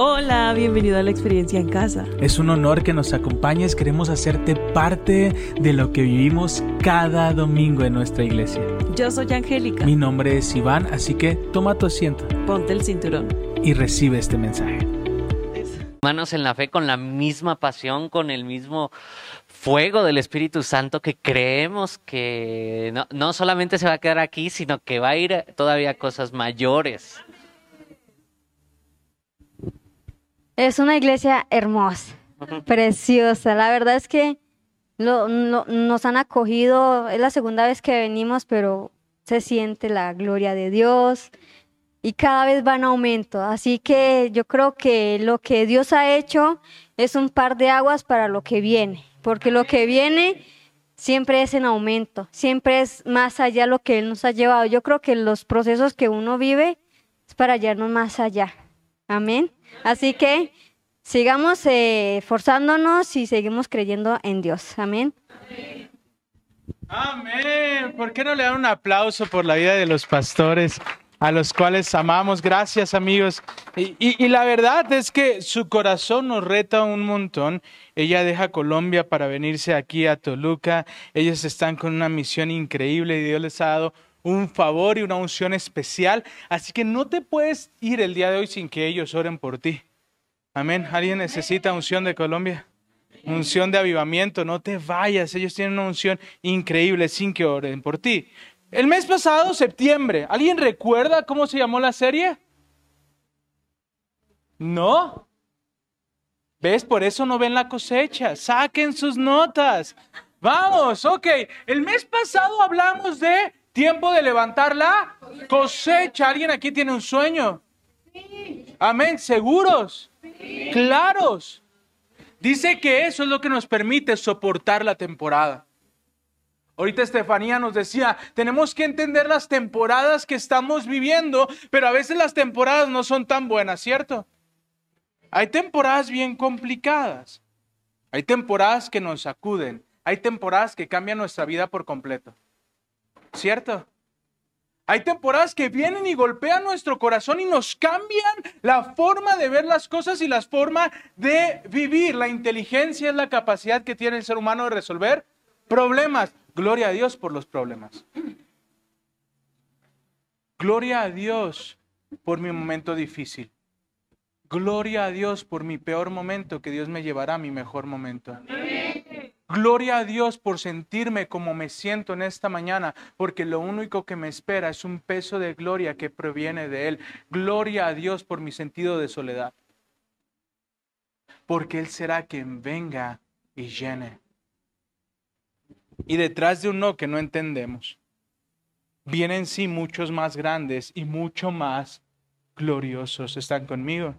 Hola, bienvenido a la experiencia en casa. Es un honor que nos acompañes, queremos hacerte parte de lo que vivimos cada domingo en nuestra iglesia. Yo soy Angélica. Mi nombre es Iván, así que toma tu asiento. Ponte el cinturón. Y recibe este mensaje. Hermanos en la fe con la misma pasión, con el mismo fuego del Espíritu Santo que creemos que no, no solamente se va a quedar aquí, sino que va a ir todavía a cosas mayores. Es una iglesia hermosa, preciosa. La verdad es que lo, nos han acogido, es la segunda vez que venimos, pero se siente la gloria de Dios y cada vez va en aumento. Así que yo creo que lo que Dios ha hecho es un par de aguas para lo que viene, porque lo que viene siempre es en aumento, siempre es más allá lo que Él nos ha llevado. Yo creo que los procesos que uno vive es para llevarnos más allá. Amén. Así que sigamos eh, forzándonos y seguimos creyendo en Dios. Amén. Amén. ¿Por qué no le dan un aplauso por la vida de los pastores? a los cuales amamos. Gracias amigos. Y, y, la verdad es que su corazón nos reta un montón. Ella deja Colombia para venirse aquí a Toluca. Ellos están con una misión increíble y Dios les ha dado un favor y una unción especial. Así que no te puedes ir el día de hoy sin que ellos oren por ti. Amén. ¿Alguien necesita unción de Colombia? Unción de avivamiento. No te vayas. Ellos tienen una unción increíble sin que oren por ti. El mes pasado, septiembre, ¿alguien recuerda cómo se llamó la serie? ¿No? ¿Ves? Por eso no ven la cosecha. Saquen sus notas. Vamos, ok. El mes pasado hablamos de Tiempo de levantar la cosecha. ¿Alguien aquí tiene un sueño? Amén. ¿Seguros? Claros. Dice que eso es lo que nos permite soportar la temporada. Ahorita Estefanía nos decía, tenemos que entender las temporadas que estamos viviendo, pero a veces las temporadas no son tan buenas, ¿cierto? Hay temporadas bien complicadas. Hay temporadas que nos sacuden. Hay temporadas que cambian nuestra vida por completo. ¿Cierto? Hay temporadas que vienen y golpean nuestro corazón y nos cambian la forma de ver las cosas y la forma de vivir. La inteligencia es la capacidad que tiene el ser humano de resolver problemas. Gloria a Dios por los problemas. Gloria a Dios por mi momento difícil. Gloria a Dios por mi peor momento, que Dios me llevará a mi mejor momento. Gloria a Dios por sentirme como me siento en esta mañana, porque lo único que me espera es un peso de gloria que proviene de Él. Gloria a Dios por mi sentido de soledad, porque Él será quien venga y llene. Y detrás de un no que no entendemos, vienen sí muchos más grandes y mucho más gloriosos. ¿Están conmigo?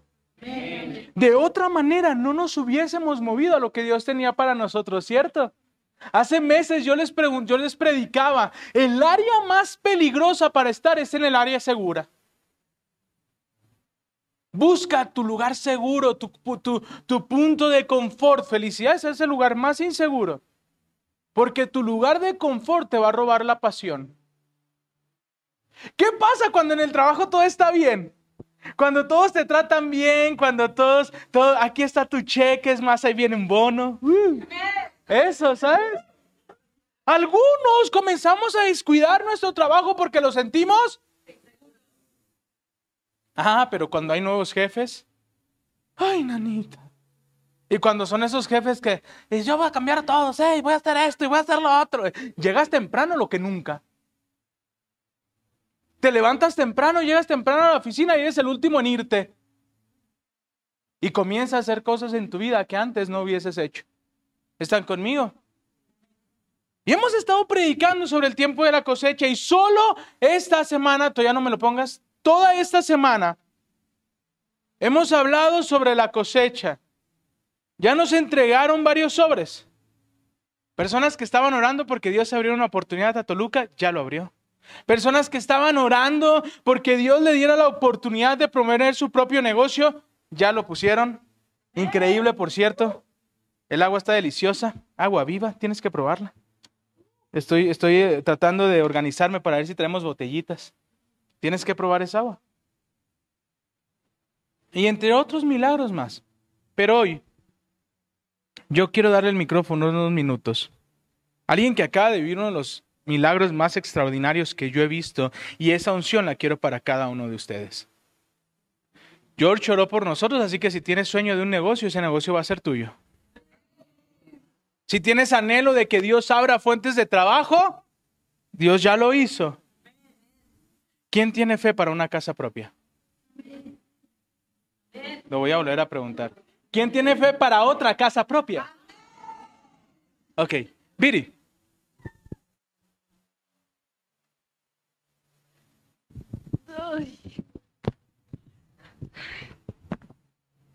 De otra manera, no nos hubiésemos movido a lo que Dios tenía para nosotros, ¿cierto? Hace meses yo les, yo les predicaba, el área más peligrosa para estar es en el área segura. Busca tu lugar seguro, tu, tu, punto de confort. Felicidad es el lugar más inseguro. Porque tu lugar de confort te va a robar la pasión. ¿Qué pasa cuando en el trabajo todo está bien? Cuando todos te tratan bien, cuando todos, todo, aquí está tu cheque, es más, ahí viene un bono. Uh, eso, ¿sabes? Algunos comenzamos a descuidar nuestro trabajo porque lo sentimos. Ah, pero cuando hay nuevos jefes, ay, nanita. Y cuando son esos jefes que yo voy a cambiar a todos, hey, voy a hacer esto y voy a hacer lo otro. Llegas temprano lo que nunca. Te levantas temprano, llegas temprano a la oficina y eres el último en irte. Y comienzas a hacer cosas en tu vida que antes no hubieses hecho. ¿Están conmigo? Y hemos estado predicando sobre el tiempo de la cosecha y solo esta semana, todavía no me lo pongas, toda esta semana hemos hablado sobre la cosecha. Ya nos entregaron varios sobres. Personas que estaban orando porque Dios abrió una oportunidad a Toluca, ya lo abrió. Personas que estaban orando porque Dios le diera la oportunidad de promover su propio negocio, ya lo pusieron. Increíble, por cierto. El agua está deliciosa, agua viva, tienes que probarla. Estoy, estoy eh, tratando de organizarme para ver si tenemos botellitas. Tienes que probar esa agua. Y entre otros milagros más. Pero hoy, yo quiero darle el micrófono unos minutos. Alguien que acaba de vivir uno de los milagros más extraordinarios que yo he visto y esa unción la quiero para cada uno de ustedes. George oró por nosotros, así que si tienes sueño de un negocio, ese negocio va a ser tuyo. Si tienes anhelo de que Dios abra fuentes de trabajo, Dios ya lo hizo. ¿Quién tiene fe para una casa propia? Lo voy a volver a preguntar. ¿Quién tiene fe para otra casa propia? Ok, Viri.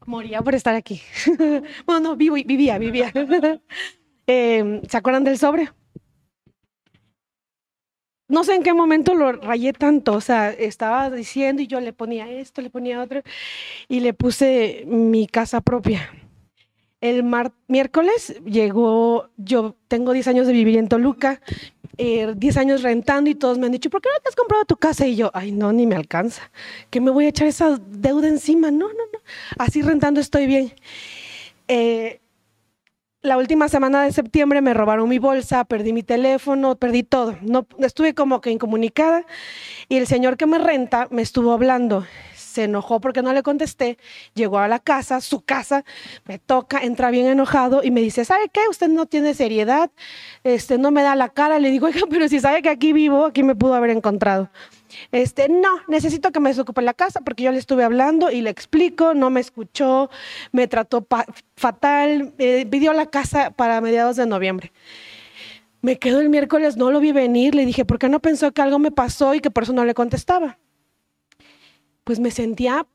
Moría por estar aquí. bueno, no, vivo, vivía, vivía. Eh, ¿Se acuerdan del sobre? No sé en qué momento lo rayé tanto, o sea, estaba diciendo y yo le ponía esto, le ponía otro y le puse mi casa propia. El miércoles llegó, yo tengo 10 años de vivir en Toluca, eh, 10 años rentando y todos me han dicho, ¿por qué no te has comprado tu casa? Y yo, ay, no, ni me alcanza. ¿Que me voy a echar esa deuda encima? No, no, no. Así rentando estoy bien. Eh, la última semana de septiembre me robaron mi bolsa, perdí mi teléfono, perdí todo. No, estuve como que incomunicada y el señor que me renta me estuvo hablando. Se enojó porque no le contesté. Llegó a la casa, su casa, me toca, entra bien enojado y me dice, ¿sabe qué? Usted no tiene seriedad, este, no me da la cara. Le digo, oiga, pero si sabe que aquí vivo, aquí me pudo haber encontrado. Este, no, necesito que me desocupe la casa porque yo le estuve hablando y le explico, no me escuchó, me trató fatal, eh, pidió la casa para mediados de noviembre. Me quedo el miércoles, no lo vi venir, le dije, ¿por qué no pensó que algo me pasó y que por eso no le contestaba? Pues me sentía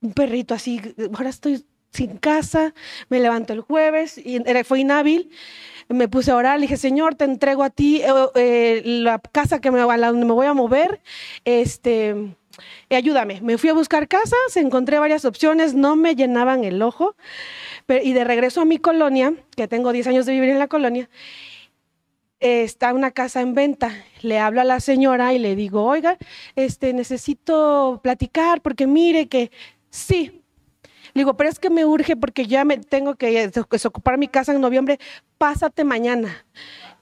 un perrito así, ahora estoy sin casa, me levanto el jueves y fue inhábil me puse a orar, le dije, Señor, te entrego a ti eh, eh, la casa que me, a la donde me voy a mover, este, ayúdame. Me fui a buscar casas, encontré varias opciones, no me llenaban el ojo, y de regreso a mi colonia, que tengo 10 años de vivir en la colonia, está una casa en venta. Le hablo a la señora y le digo, oiga, este, necesito platicar porque mire que sí, le digo, pero es que me urge porque ya me tengo que desocupar mi casa en noviembre, pásate mañana.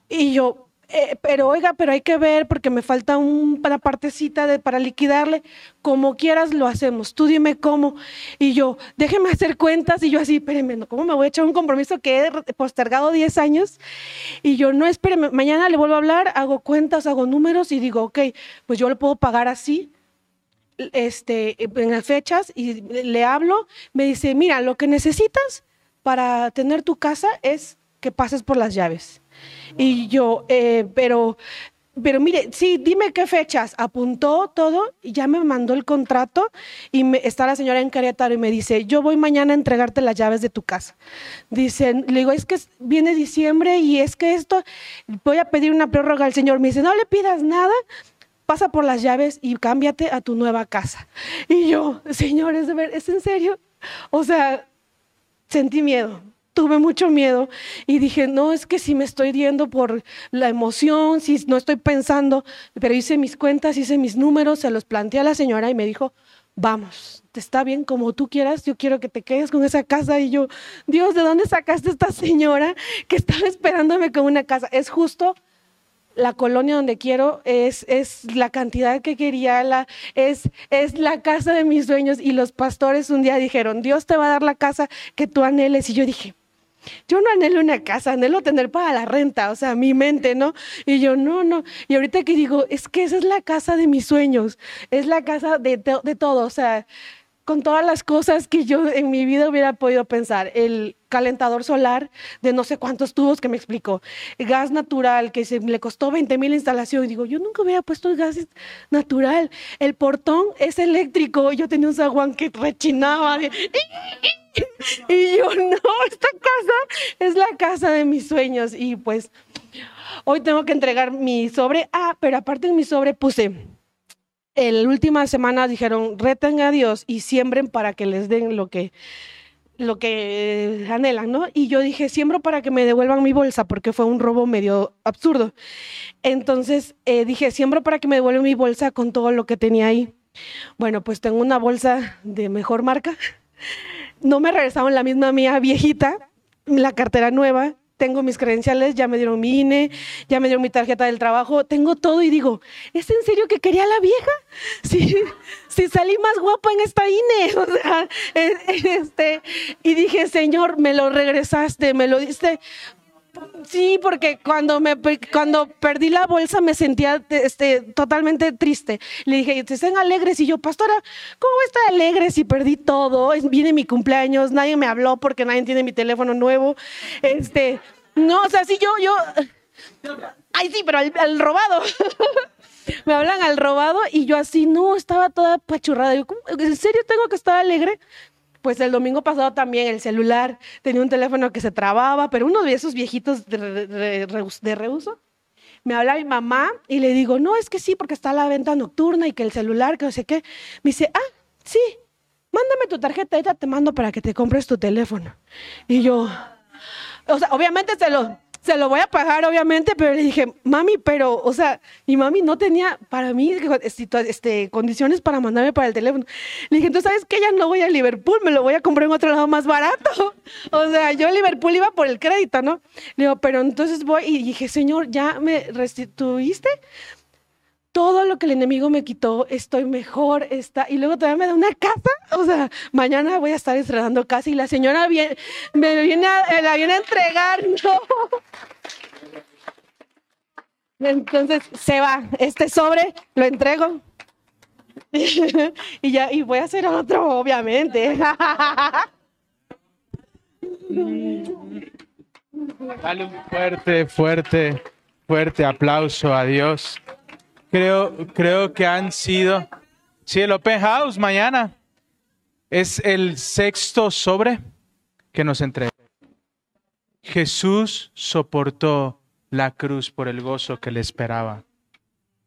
Y yo, eh, pero oiga, pero hay que ver porque me falta una partecita para liquidarle. Como quieras lo hacemos, tú dime cómo. Y yo, déjeme hacer cuentas. Y yo así, espéreme, ¿cómo me voy a echar un compromiso que he postergado 10 años? Y yo, no, espéreme, mañana le vuelvo a hablar, hago cuentas, hago números y digo, ok, pues yo le puedo pagar así este, en las fechas y le hablo, me dice, mira, lo que necesitas para tener tu casa es que pases por las llaves. Y yo, eh, pero, pero mire, sí, dime qué fechas. Apuntó todo y ya me mandó el contrato y me, está la señora en Querétaro y me dice, yo voy mañana a entregarte las llaves de tu casa. Dice, le digo, es que viene diciembre y es que esto, voy a pedir una prórroga al señor. Me dice, no le pidas nada, pasa por las llaves y cámbiate a tu nueva casa. Y yo, señor, ¿es, ver, ¿es en serio? O sea, sentí miedo, tuve mucho miedo y dije, no, es que si me estoy riendo por la emoción, si no estoy pensando, pero hice mis cuentas, hice mis números, se los planteé a la señora y me dijo, vamos, te está bien como tú quieras, yo quiero que te quedes con esa casa. Y yo, Dios, ¿de dónde sacaste esta señora que estaba esperándome con una casa? Es justo la colonia donde quiero, es, es la cantidad que quería, la, es, es la casa de mis sueños. Y los pastores un día dijeron, Dios te va a dar la casa que tú anheles. Y yo dije, yo no anhelo una casa, anhelo tener para la renta, o sea, mi mente, ¿no? Y yo, no, no. Y ahorita que digo, es que esa es la casa de mis sueños, es la casa de, de todo, o sea, con todas las cosas que yo en mi vida hubiera podido pensar. El calentador solar de no sé cuántos tubos que me explicó. gas natural que se le costó 20 mil instalación. Digo, yo nunca hubiera puesto gas natural. El portón es eléctrico. Yo tenía un zaguán que rechinaba. Y yo, no, esta casa es la casa de mis sueños. Y pues hoy tengo que entregar mi sobre. Ah, pero aparte en mi sobre puse la última semana dijeron, reten a Dios y siembren para que les den lo que, lo que anhelan, ¿no? Y yo dije, siembro para que me devuelvan mi bolsa, porque fue un robo medio absurdo. Entonces eh, dije, siembro para que me devuelvan mi bolsa con todo lo que tenía ahí. Bueno, pues tengo una bolsa de mejor marca. No me regresaron la misma mía viejita, la cartera nueva. Tengo mis credenciales, ya me dieron mi INE, ya me dieron mi tarjeta del trabajo, tengo todo y digo, ¿es en serio que quería la vieja? Sí, sí salí más guapa en esta INE. O sea, este, y dije, Señor, me lo regresaste, me lo diste Sí, porque cuando me cuando perdí la bolsa me sentía este, totalmente triste. Le dije, estén alegres y yo, pastora, ¿cómo voy a estar alegre si perdí todo? viene mi cumpleaños, nadie me habló porque nadie tiene mi teléfono nuevo. Este, no, o sea, sí yo yo Ay, sí, pero al, robado. me hablan al robado y yo así, no, estaba toda pachurrada. Yo, ¿en serio tengo que estar alegre? Pues el domingo pasado también el celular tenía un teléfono que se trababa, pero uno de esos viejitos de, reuso. Me habla mi mamá y le digo, no, es que sí, porque está la venta nocturna y que el celular, que no sé qué. Me dice, ah, sí, mándame tu tarjeta, ahorita te mando para que te compres tu teléfono. Y yo, o sea, obviamente se lo, se lo voy a pagar, obviamente, pero le dije, mami, pero, o sea, mi mami no tenía para mí este, condiciones para mandarme para el teléfono. Le dije, entonces, ¿sabes qué? Ya no voy a Liverpool, me lo voy a comprar en otro lado más barato. O sea, yo a Liverpool iba por el crédito, ¿no? Le digo, pero entonces voy y dije, Señor, ¿ya me restituiste? Todo lo que el enemigo me quitó, estoy mejor, está, y luego todavía me da una casa, o sea, mañana voy a estar estrenando casa y la señora viene, me viene a, la viene a entregar, no. Entonces se va, este sobre lo entrego y ya, y voy a hacer otro, obviamente. Dale un fuerte, fuerte, fuerte aplauso a Dios. Creo, creo que han sido. Sí, el Open House mañana es el sexto sobre que nos entrega. Jesús soportó la cruz por el gozo que le esperaba.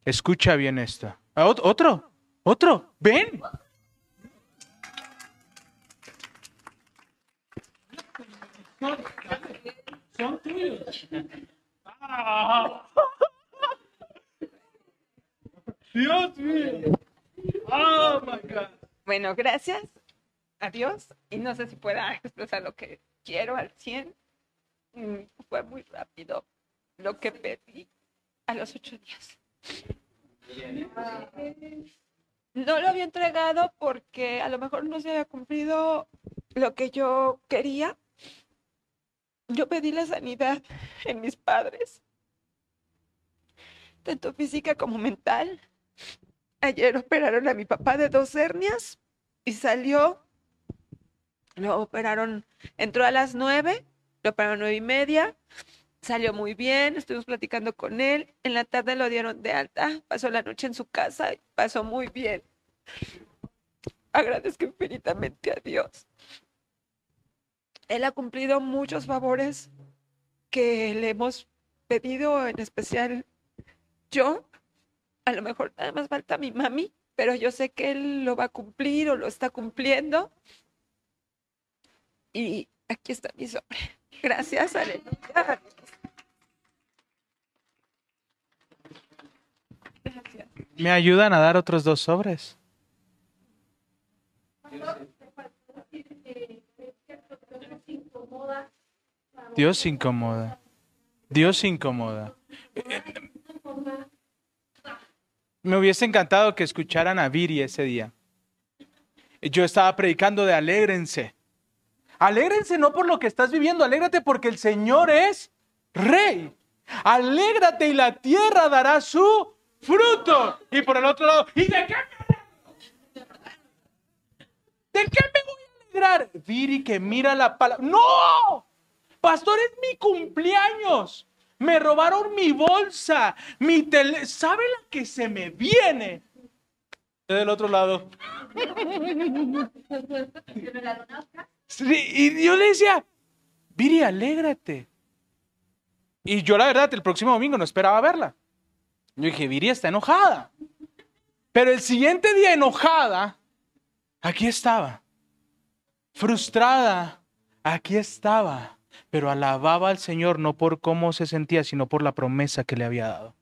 Escucha bien esto. Ah, otro, otro, ven. Son tuyos. Dios mío. Oh my God. Bueno, gracias a Dios. Y no sé si pueda expresar lo que quiero al 100. Mm, fue muy rápido lo que pedí a los ocho días. No lo había entregado porque a lo mejor no se había cumplido lo que yo quería. Yo pedí la sanidad en mis padres, tanto física como mental. Ayer operaron a mi papá de dos hernias y salió. Lo operaron, entró a las nueve, lo operaron nueve y media, salió muy bien, estuvimos platicando con él. En la tarde lo dieron de alta, pasó la noche en su casa, pasó muy bien. Agradezco infinitamente a Dios. Él ha cumplido muchos favores que le hemos pedido, en especial yo, a lo mejor nada más falta mi mami, pero yo sé que él lo va a cumplir o lo está cumpliendo. Y aquí está mi sobre. Gracias, aleluya. ¿Me ayudan a dar otros dos sobres? Dios incomoda. Dios incomoda. Me hubiese encantado que escucharan a Viri ese día. Yo estaba predicando de alégrense. Alégrense no por lo que estás viviendo, alégrate porque el Señor es rey. Alégrate y la tierra dará su fruto. Y por el otro lado, ¿y de qué me ¿De qué me voy a alegrar? Viri que mira la palabra. ¡No! Pastor, es mi cumpleaños. Me robaron mi bolsa, mi tele. ¿Sabe la que se me viene? Del otro lado. y yo le decía, Viri, alégrate. Y yo la verdad, el próximo domingo no esperaba verla. Yo dije, Viri está enojada. Pero el siguiente día enojada, aquí estaba. Frustrada, aquí estaba pero alababa al Señor no por cómo se sentía, sino por la promesa que le había dado.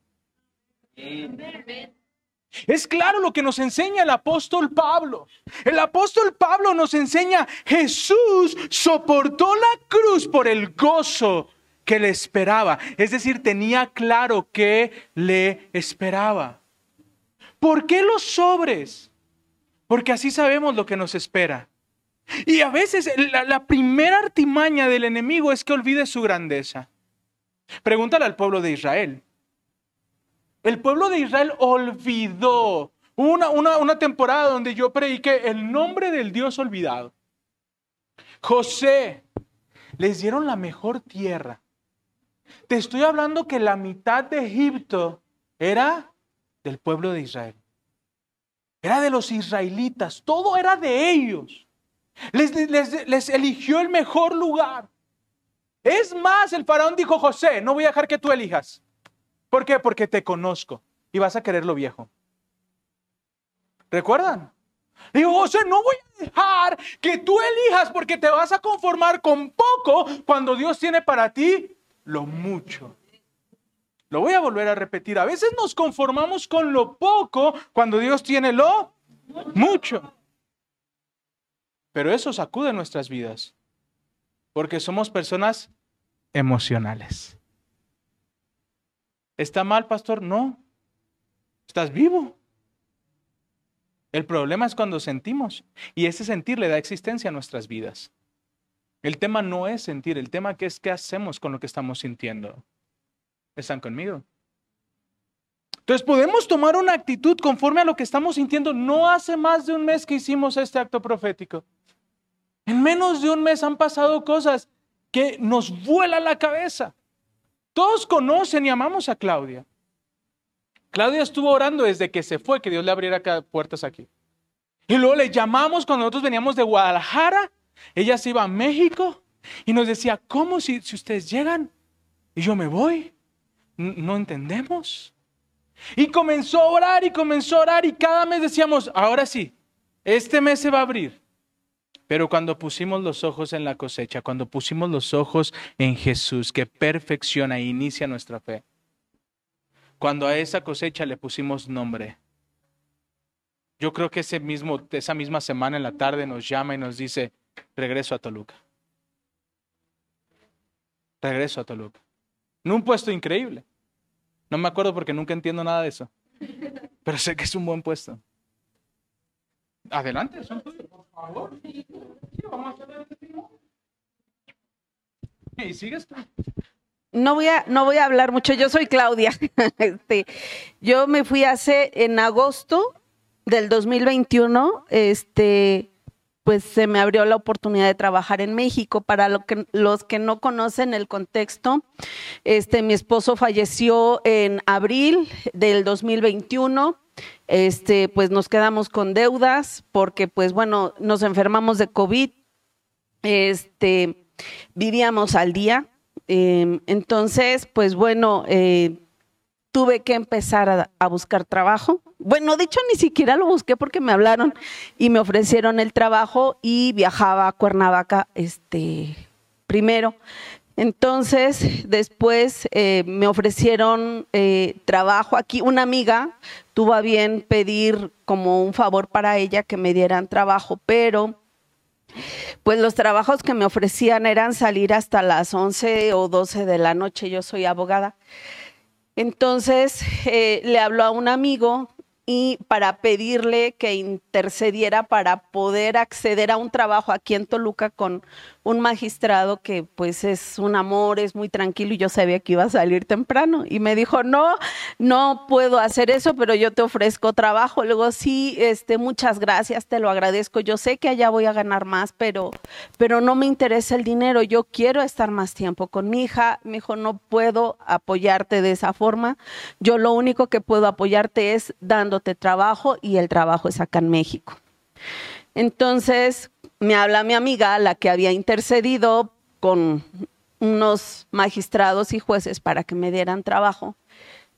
Es claro lo que nos enseña el apóstol Pablo. El apóstol Pablo nos enseña, Jesús soportó la cruz por el gozo que le esperaba. Es decir, tenía claro que le esperaba. ¿Por qué los sobres? Porque así sabemos lo que nos espera. Y a veces la, primera artimaña del enemigo es que olvide su grandeza. Pregúntale al pueblo de Israel. El pueblo de Israel olvidó una, una, una temporada donde yo prediqué el nombre del Dios olvidado. José, les dieron la mejor tierra. Te estoy hablando que la mitad de Egipto era del pueblo de Israel. Era de los israelitas, todo era de ellos. Les, eligió el mejor lugar. Es más, el faraón dijo, José, no voy a dejar que tú elijas. ¿Por qué? Porque te conozco y vas a querer lo viejo. ¿Recuerdan? Digo, José, no voy a dejar que tú elijas porque te vas a conformar con poco cuando Dios tiene para ti lo mucho. Lo voy a volver a repetir. A veces nos conformamos con lo poco cuando Dios tiene lo mucho. Pero eso sacude nuestras vidas. Porque somos personas emocionales. ¿Está mal, pastor? No. Estás vivo. El problema es cuando sentimos. Y ese sentir le da existencia a nuestras vidas. El tema no es sentir, el tema que es qué hacemos con lo que estamos sintiendo. ¿Están conmigo? Entonces podemos tomar una actitud conforme a lo que estamos sintiendo. No hace más de un mes que hicimos este acto profético. En menos de un mes han pasado cosas que nos vuela la cabeza. Todos conocen y amamos a Claudia. Claudia estuvo orando desde que se fue, que Dios le abriera puertas aquí. Y luego le llamamos cuando nosotros veníamos de Guadalajara. Ella se iba a México y nos decía, ¿cómo si, si ustedes llegan y yo me voy? No entendemos. Y comenzó a orar y comenzó a orar y cada mes decíamos, ahora sí, este mes se va a abrir. Pero cuando pusimos los ojos en la cosecha, cuando pusimos los ojos en Jesús, que perfecciona e inicia nuestra fe, cuando a esa cosecha le pusimos nombre, yo creo que ese mismo, esa misma semana en la tarde nos llama y nos dice, regreso a Toluca. Regreso a Toluca. En un puesto increíble. No me acuerdo porque nunca entiendo nada de eso. Pero sé que es un buen puesto. Adelante, son por favor. ¿Y sigues No voy, a, no voy a hablar mucho, yo soy Claudia. Este, yo me fui hace, en agosto del 2021, este, pues se me abrió la oportunidad de trabajar en México. Para lo que, los que no conocen el contexto, este, mi esposo falleció en abril del 2021 este, pues nos quedamos con deudas porque, pues bueno, nos enfermamos de COVID, este, vivíamos al día. Eh, entonces, pues bueno, eh, tuve que empezar a, a, buscar trabajo. Bueno, de hecho, ni siquiera lo busqué porque me hablaron y me ofrecieron el trabajo y viajaba a Cuernavaca, este, primero. Entonces, después eh, me ofrecieron eh, trabajo aquí. Una amiga tuvo a bien pedir como un favor para ella que me dieran trabajo, pero pues los trabajos que me ofrecían eran salir hasta las 11 o 12 de la noche. Yo soy abogada. Entonces, eh, le habló a un amigo y para pedirle que intercediera para poder acceder a un trabajo aquí en Toluca con un magistrado que pues es un amor, es muy tranquilo y yo sabía que iba a salir temprano y me dijo, "No, no puedo hacer eso, pero yo te ofrezco trabajo." Luego, "Sí, este muchas gracias, te lo agradezco. Yo sé que allá voy a ganar más, pero pero no me interesa el dinero. Yo quiero estar más tiempo con mi hija." Me dijo, "No puedo apoyarte de esa forma. Yo lo único que puedo apoyarte es dándote trabajo y el trabajo es acá en México." Entonces, me habla mi amiga, la que había intercedido con unos magistrados y jueces para que me dieran trabajo.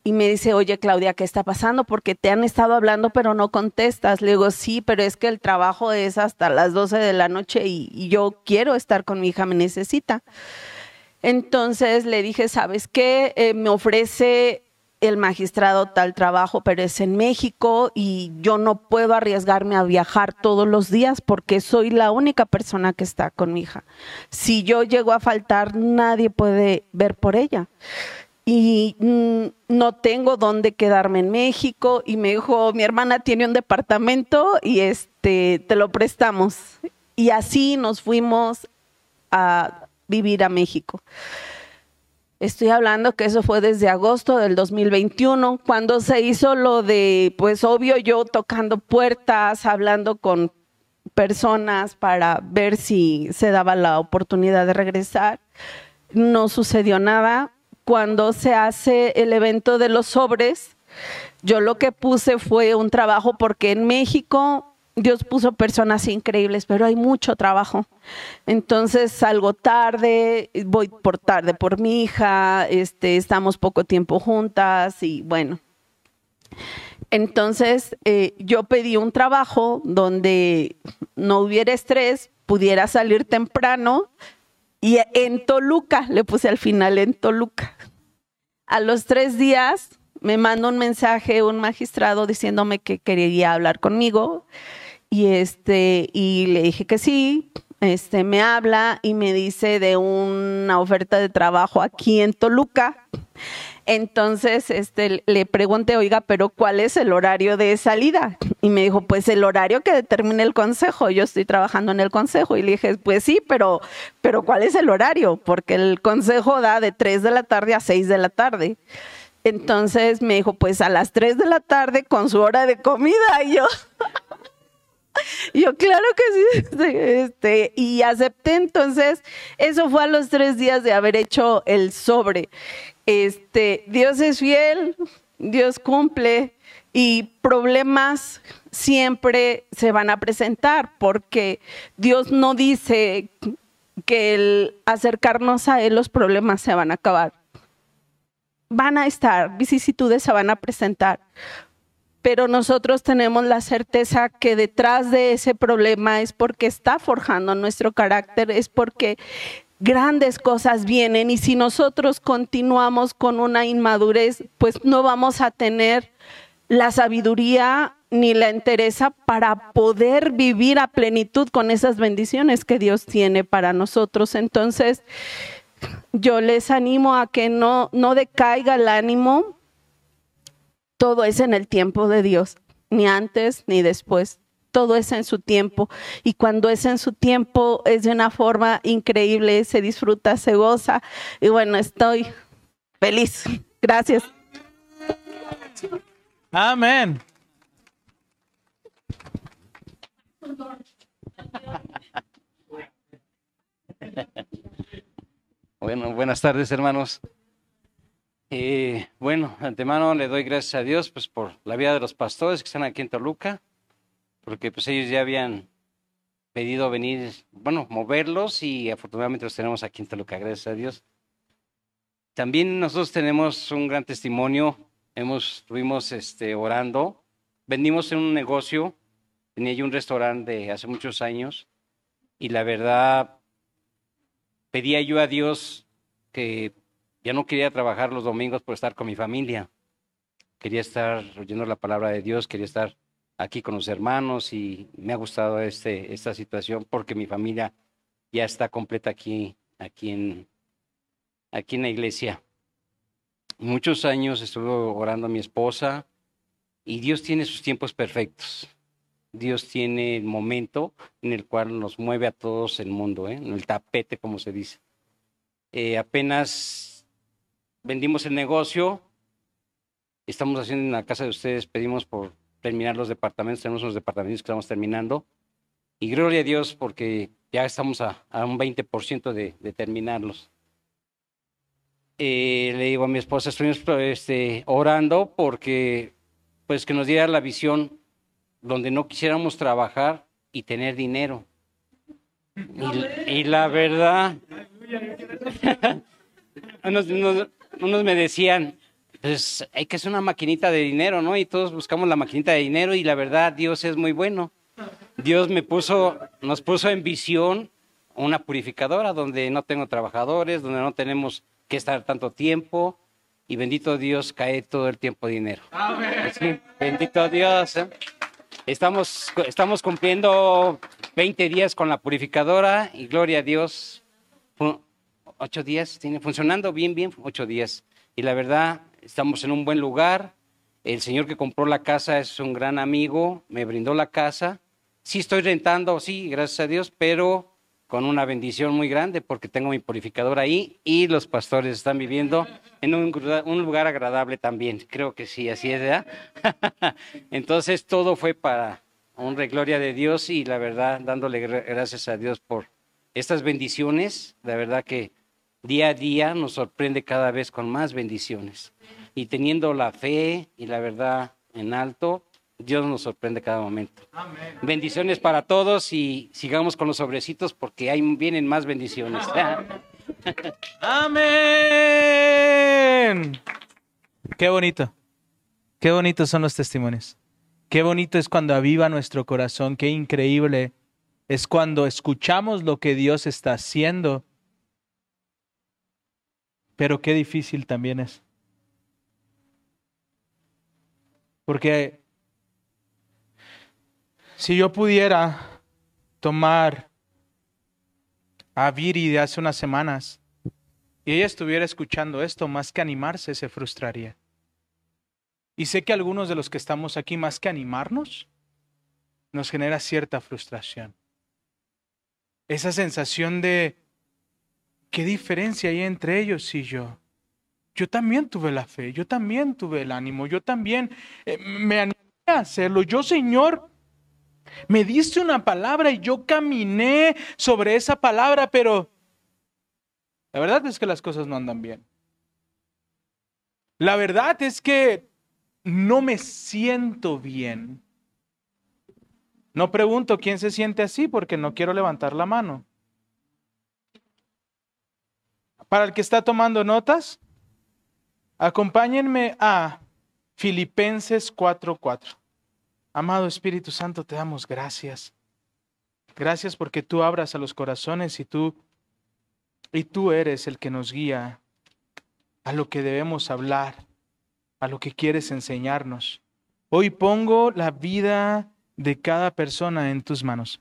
Y me dice, oye Claudia, ¿qué está pasando? Porque te han estado hablando pero no contestas. Le digo, sí, pero es que el trabajo es hasta las 12 de la noche y, yo quiero estar con mi hija, me necesita. Entonces le dije, ¿sabes qué? Eh, me ofrece el magistrado tal trabajo, pero es en México y yo no puedo arriesgarme a viajar todos los días porque soy la única persona que está con mi hija. Si yo llego a faltar, nadie puede ver por ella. Y mm, no tengo dónde quedarme en México y me dijo, mi hermana tiene un departamento y este te lo prestamos. Y así nos fuimos a vivir a México. Estoy hablando que eso fue desde agosto del 2021, cuando se hizo lo de, pues obvio, yo tocando puertas, hablando con personas para ver si se daba la oportunidad de regresar. No sucedió nada. Cuando se hace el evento de los sobres, yo lo que puse fue un trabajo porque en México Dios puso personas increíbles, pero hay mucho trabajo. Entonces salgo tarde, voy por tarde por mi hija, este, estamos poco tiempo juntas y bueno. Entonces eh, yo pedí un trabajo donde no hubiera estrés, pudiera salir temprano y en Toluca, le puse al final en Toluca. A los tres días me manda un mensaje un magistrado diciéndome que quería hablar conmigo y este y le dije que sí este me habla y me dice de una oferta de trabajo aquí en Toluca. Entonces este le pregunté oiga pero cuál es el horario de salida y me dijo pues el horario que determine el consejo. Yo estoy trabajando en el consejo. Y le dije pues sí pero pero cuál es el horario porque el consejo da de 3 de la tarde a 6 de la tarde. Entonces me dijo, pues a las 3 de la tarde con su hora de comida. Y yo, yo, claro que sí. Este, y acepté entonces, eso fue a los tres días de haber hecho el sobre. Este, Dios es fiel, Dios cumple y problemas siempre se van a presentar porque Dios no dice que el acercarnos a Él los problemas se van a acabar van a estar, vicisitudes se van a presentar, pero nosotros tenemos la certeza que detrás de ese problema es porque está forjando nuestro carácter, es porque grandes cosas vienen y si nosotros continuamos con una inmadurez, pues no vamos a tener la sabiduría ni la entereza para poder vivir a plenitud con esas bendiciones que Dios tiene para nosotros. Entonces, yo les animo a que no, no decaiga el ánimo. Todo es en el tiempo de Dios, ni antes ni después. Todo es en su tiempo. Y cuando es en su tiempo es de una forma increíble, se disfruta, se goza. Y bueno, estoy feliz. Gracias. Amén. Bueno, buenas tardes, hermanos. Eh, bueno, antemano le doy gracias a Dios pues, por la vida de los pastores que están aquí en Toluca, porque pues ellos ya habían pedido venir, bueno, moverlos y afortunadamente los tenemos aquí en Toluca, gracias a Dios. También nosotros tenemos un gran testimonio, hemos, estuvimos este, orando, vendimos en un negocio, tenía yo un restaurante de hace muchos años y la verdad pedía yo a Dios que ya no quería trabajar los domingos por estar con mi familia. Quería estar oyendo la palabra de Dios, quería estar aquí con los hermanos y me ha gustado este, esta situación porque mi familia ya está completa aquí, aquí, en, aquí en la iglesia. Muchos años estuve orando a mi esposa y Dios tiene sus tiempos perfectos. Dios tiene el momento en el cual nos mueve a todos el mundo, ¿eh? en el tapete, como se dice. Eh, apenas vendimos el negocio, estamos haciendo en la casa de ustedes, pedimos por terminar los departamentos, tenemos unos departamentos que estamos terminando, y gloria a Dios porque ya estamos a, un 20% de, de terminarlos. Eh, le digo a mi esposa, estuvimos este, orando porque pues que nos diera la visión donde no quisiéramos trabajar y tener dinero. Y, la verdad, unos, me decían, pues hay que hacer una maquinita de dinero, ¿no? Y todos buscamos la maquinita de dinero y la verdad, Dios es muy bueno. Dios me puso, nos puso en visión una purificadora donde no tengo trabajadores, donde no tenemos que estar tanto tiempo. y bendito Dios cae todo el tiempo dinero. Sí, bendito Dios. ¿eh? Estamos, estamos cumpliendo 20 días con la purificadora y gloria a Dios. Ocho días, tiene funcionando bien, bien, ocho días. Y la verdad, estamos en un buen lugar. El señor que compró la casa es un gran amigo, me brindó la casa. Sí estoy rentando, sí, gracias a Dios, pero con una bendición muy grande porque tengo mi purificador ahí y los pastores están viviendo en un, un lugar agradable también. Creo que sí, así es, ¿verdad? Entonces todo fue para honra y gloria de Dios y la verdad dándole gra- gracias a Dios por estas bendiciones. La verdad que día a día nos sorprende cada vez con más bendiciones. Y teniendo la fe y la verdad en alto, Dios nos sorprende cada momento. Bendiciones para todos y sigamos con los sobrecitos porque ahí vienen más bendiciones. Amén. Qué bonito. Qué bonitos son los testimonios. Qué bonito es cuando aviva nuestro corazón. Qué increíble es cuando escuchamos lo que Dios está haciendo. Pero qué difícil también es. Porque si yo pudiera tomar a Viri de hace unas semanas y ella estuviera escuchando esto, más que animarse, se frustraría. Y sé que algunos de los que estamos aquí, más que animarnos, nos genera cierta frustración. Esa sensación de, ¿qué diferencia hay entre ellos y yo? Yo también tuve la fe, yo también tuve el ánimo, yo también eh, me animé a hacerlo. Yo, Señor, me diste una palabra y yo caminé sobre esa palabra, pero la verdad es que las cosas no andan bien. La verdad es que no me siento bien. No pregunto quién se siente así porque no quiero levantar la mano. Para el que está tomando notas, acompáñenme a Filipenses 4:4. Amado Espíritu Santo, te damos gracias. Gracias porque tú abras a los corazones y tú y tú eres el que nos guía a lo que debemos hablar, a lo que quieres enseñarnos. Hoy pongo la vida de cada persona en tus manos.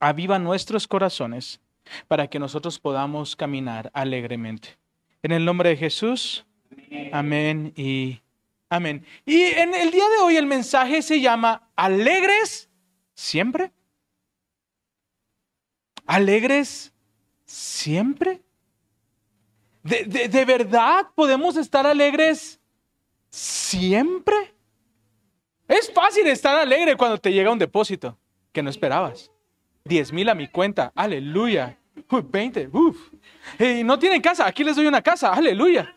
Aviva nuestros corazones para que nosotros podamos caminar alegremente. En el nombre de Jesús, amén y amén. Y en el día de hoy el mensaje se llama alegres siempre. Alegres siempre. ¿De, de, de verdad podemos estar alegres siempre? Es fácil estar alegre cuando te llega un depósito que no esperabas. 10 mil a mi cuenta, aleluya. Uy, 20, uff. Y no tienen casa, aquí les doy una casa, aleluya.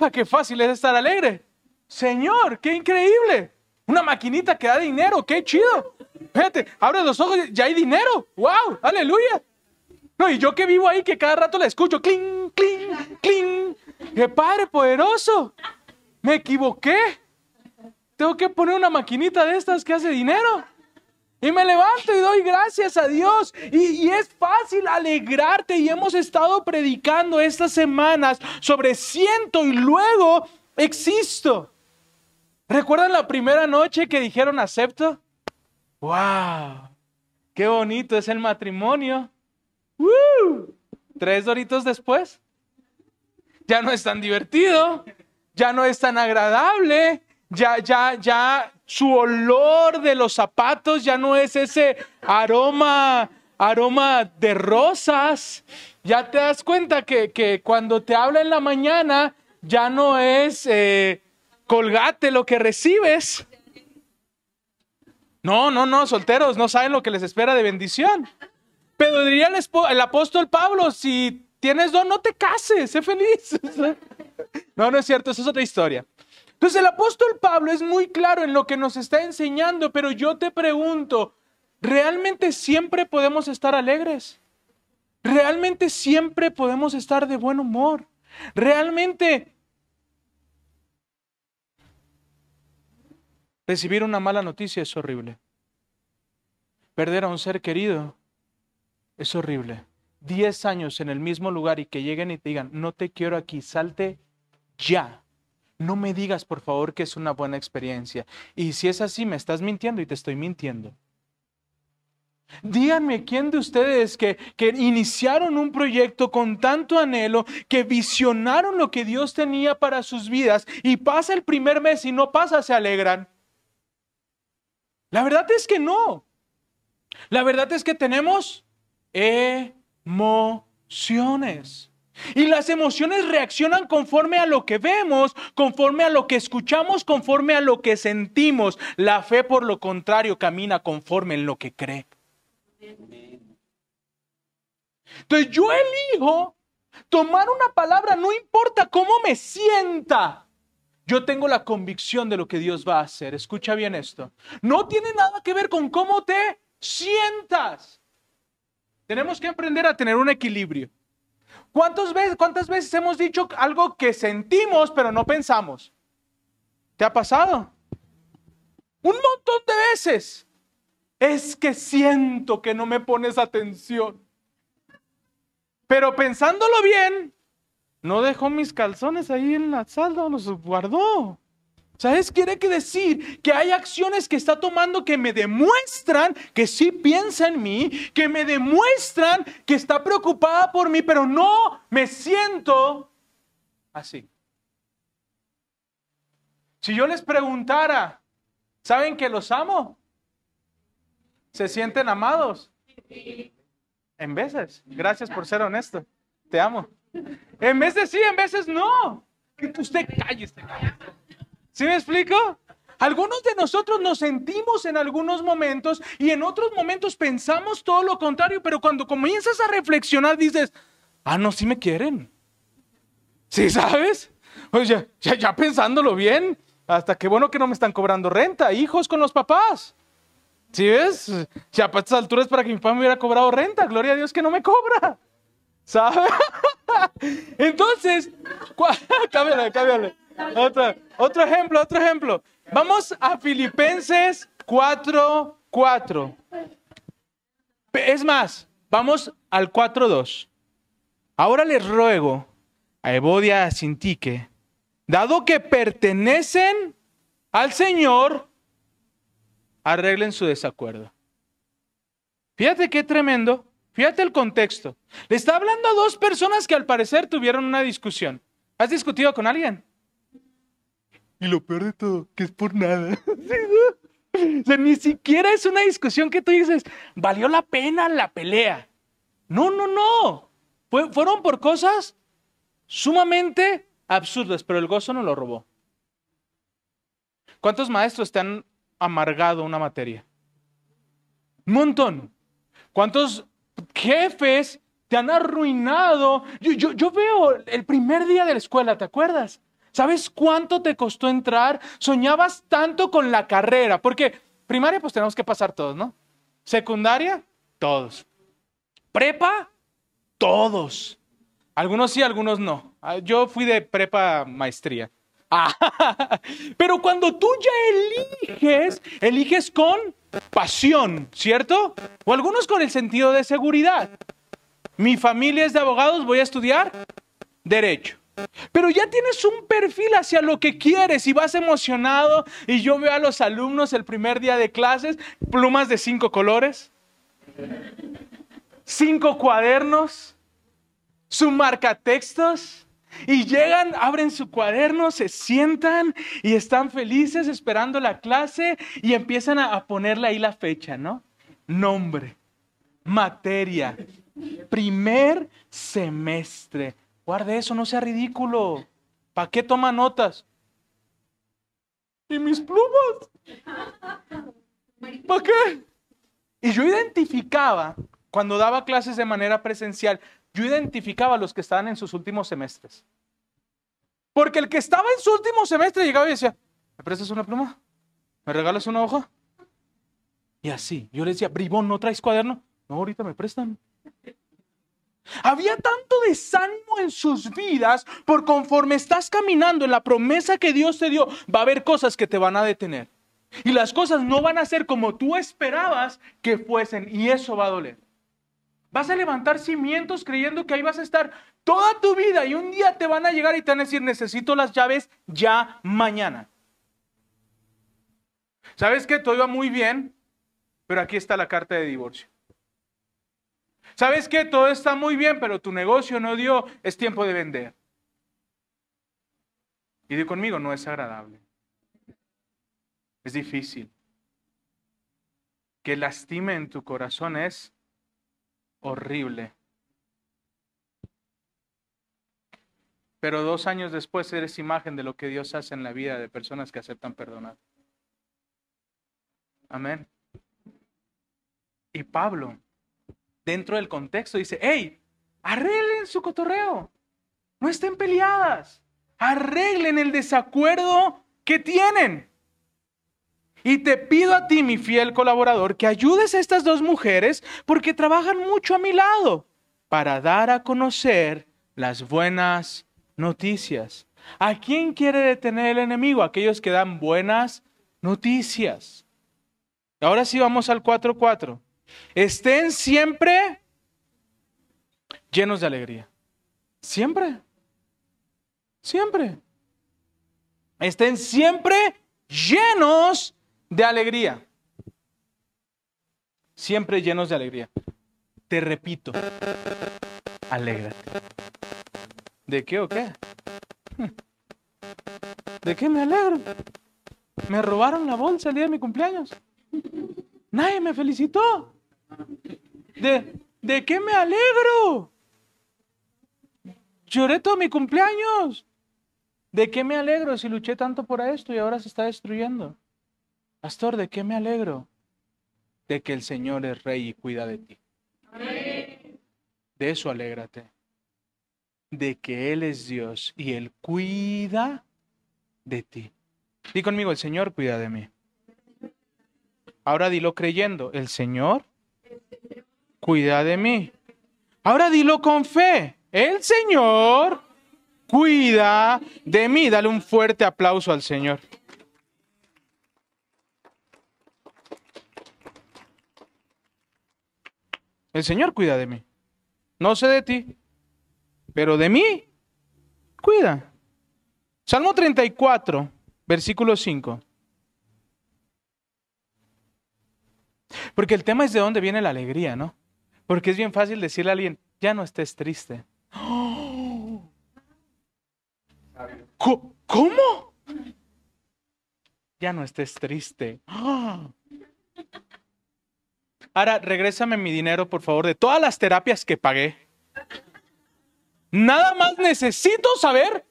Ah, qué fácil es estar alegre. Señor, qué increíble. Una maquinita que da dinero, qué chido. Fíjate, abre los ojos, ya hay dinero. Wow, aleluya. No, y yo que vivo ahí, que cada rato la escucho, cling, cling, cling. ¡Qué padre poderoso! Me equivoqué. Tengo que poner una maquinita de estas que hace dinero. Y me levanto y doy gracias a Dios. Y, es fácil alegrarte. Y hemos estado predicando estas semanas sobre siento y luego existo. ¿Recuerdan la primera noche que dijeron acepto? ¡Wow! ¡Qué bonito es el matrimonio! ¡Woo! Tres doritos después. Ya no es tan divertido. Ya no es tan agradable. Ya, ya, ya su olor de los zapatos ya no es ese aroma, aroma de rosas. Ya te das cuenta que, que cuando te habla en la mañana ya no es eh, colgate lo que recibes. No, no, no, solteros, no saben lo que les espera de bendición. Pero diría el, apóstol Pablo, si tienes don, no te cases, sé feliz. No, no es cierto, eso es otra historia. Entonces el apóstol Pablo es muy claro en lo que nos está enseñando, pero yo te pregunto, ¿realmente siempre podemos estar alegres? ¿Realmente siempre podemos estar de buen humor? ¿Realmente recibir una mala noticia es horrible? Perder a un ser querido es horrible. Diez años en el mismo lugar y que lleguen y te digan, no te quiero aquí, salte ya. No me digas por favor que es una buena experiencia. Y si es así, me estás mintiendo y te estoy mintiendo. Díganme quién de ustedes que, que, iniciaron un proyecto con tanto anhelo, que visionaron lo que Dios tenía para sus vidas y pasa el primer mes y no pasa, se alegran. La verdad es que no. La verdad es que tenemos emociones. Y las emociones reaccionan conforme a lo que vemos, conforme a lo que escuchamos, conforme a lo que sentimos. La fe, por lo contrario, camina conforme en lo que cree. Entonces yo elijo tomar una palabra, no importa cómo me sienta. Yo tengo la convicción de lo que Dios va a hacer. Escucha bien esto. No tiene nada que ver con cómo te sientas. Tenemos que aprender a tener un equilibrio. ¿Cuántas veces, ¿Cuántas veces hemos dicho algo que sentimos pero no pensamos? ¿Te ha pasado? Un montón de veces. Es que siento que no me pones atención. Pero pensándolo bien, no dejó mis calzones ahí en la sala, los guardó. ¿Sabes? Quiere que decir que hay acciones que está tomando que me demuestran que sí piensa en mí, que me demuestran que está preocupada por mí, pero no me siento así. Si yo les preguntara, ¿saben que los amo? ¿Se sienten amados? En veces. Gracias por ser honesto. Te amo. En veces sí, en veces no. Que usted calle, este ¿Sí me explico? Algunos de nosotros nos sentimos en algunos momentos y en otros momentos pensamos todo lo contrario, pero cuando comienzas a reflexionar dices, ah, no, sí me quieren. ¿Sí sabes? Pues ya, ya, ya pensándolo bien, hasta qué bueno que no me están cobrando renta, hijos con los papás. ¿Sí ves? Ya para estas alturas para que mi papá me hubiera cobrado renta, gloria a Dios que no me cobra. ¿Sabes? Entonces, cámbiale, cámbiale. Otro, ejemplo, otro ejemplo. Vamos a Filipenses 4, 4. Es más, vamos al 4.2. Ahora les ruego a Evodia a Sintique, dado que pertenecen al Señor, arreglen su desacuerdo. Fíjate qué tremendo. Fíjate el contexto. Le está hablando a dos personas que al parecer tuvieron una discusión. ¿Has discutido con alguien? Y lo peor de todo, que es por nada. O sea, ni siquiera es una discusión que tú dices, valió la pena la pelea. No, no, no. fueron por cosas sumamente absurdas, pero el gozo no lo robó. ¿Cuántos maestros te han amargado una materia? Un montón. ¿Cuántos jefes te han arruinado? Yo, veo el primer día de la escuela, ¿te acuerdas? ¿Sabes cuánto te costó entrar? Soñabas tanto con la carrera, porque primaria pues tenemos que pasar todos, ¿no? Secundaria, todos. Prepa, todos. Algunos sí, algunos no. Ah, yo fui de prepa maestría. pero cuando tú ya eliges, eliges con pasión, ¿cierto? O algunos con el sentido de seguridad. Mi familia es de abogados, voy a estudiar derecho. Pero ya tienes un perfil hacia lo que quieres y vas emocionado y yo veo a los alumnos el primer día de clases, plumas de cinco colores, cinco cuadernos, su marcatextos y llegan, abren su cuaderno, se sientan y están felices esperando la clase y empiezan a ponerle ahí la fecha, ¿no? Nombre, materia, primer semestre Guarde eso, no sea ridículo. ¿Para qué toma notas? ¿Y mis plumas? ¿Para qué? Y yo identificaba, cuando daba clases de manera presencial, yo identificaba a los que estaban en sus últimos semestres. Porque el que estaba en su último semestre llegaba y decía, ¿me prestas una pluma? ¿Me regalas una hoja? Y así, yo le decía, bribón, ¿no traes cuaderno? No, ahorita me prestan. Había tanto desánimo en sus vidas por conforme estás caminando en la promesa que Dios te dio, va a haber cosas que te van a detener. Y las cosas no van a ser como tú esperabas que fuesen y eso va a doler. Vas a levantar cimientos creyendo que ahí vas a estar toda tu vida y un día te van a llegar y te van a decir, necesito las llaves ya mañana. ¿Sabes que Todo iba muy bien, pero aquí está la carta de divorcio. ¿Sabes que Todo está muy bien, pero tu negocio no dio, es tiempo de vender. Y di conmigo, no es agradable. Es difícil. Que lastime en tu corazón es horrible. Pero dos años después eres imagen de lo que Dios hace en la vida de personas que aceptan perdonar. Amén. Y Pablo, dentro del contexto, dice, hey, arreglen su cotorreo. No estén peleadas. Arreglen el desacuerdo que tienen. Y te pido a ti, mi fiel colaborador, que ayudes a estas dos mujeres porque trabajan mucho a mi lado para dar a conocer las buenas noticias. ¿A quién quiere detener el enemigo? Aquellos que dan buenas noticias. Ahora sí vamos al 4.4. Estén siempre llenos de alegría. Siempre. Siempre. Estén siempre llenos de alegría. Siempre llenos de alegría. Te repito, alégrate. ¿De qué o qué? ¿De qué me alegro? Me robaron la bolsa el día de mi cumpleaños. Nadie me felicitó. ¿De, ¿De qué me alegro? Lloré todo mi cumpleaños. ¿De qué me alegro si luché tanto por esto y ahora se está destruyendo? Pastor, ¿de qué me alegro? De que el Señor es rey y cuida de ti. De eso alégrate. De que Él es Dios y Él cuida de ti. Di conmigo, el Señor cuida de mí. Ahora dilo creyendo, el Señor cuida de mí. Ahora dilo con fe, el Señor cuida de mí. Dale un fuerte aplauso al Señor. El Señor cuida de mí. No sé de ti, pero de mí cuida. Salmo 34, versículo 5. Porque el tema es de dónde viene la alegría, ¿no? Porque es bien fácil decirle a alguien, ya no estés triste. ¿Cómo? Ya no estés triste. Ahora, regrésame mi dinero, por favor, de todas las terapias que pagué. Nada más necesito saber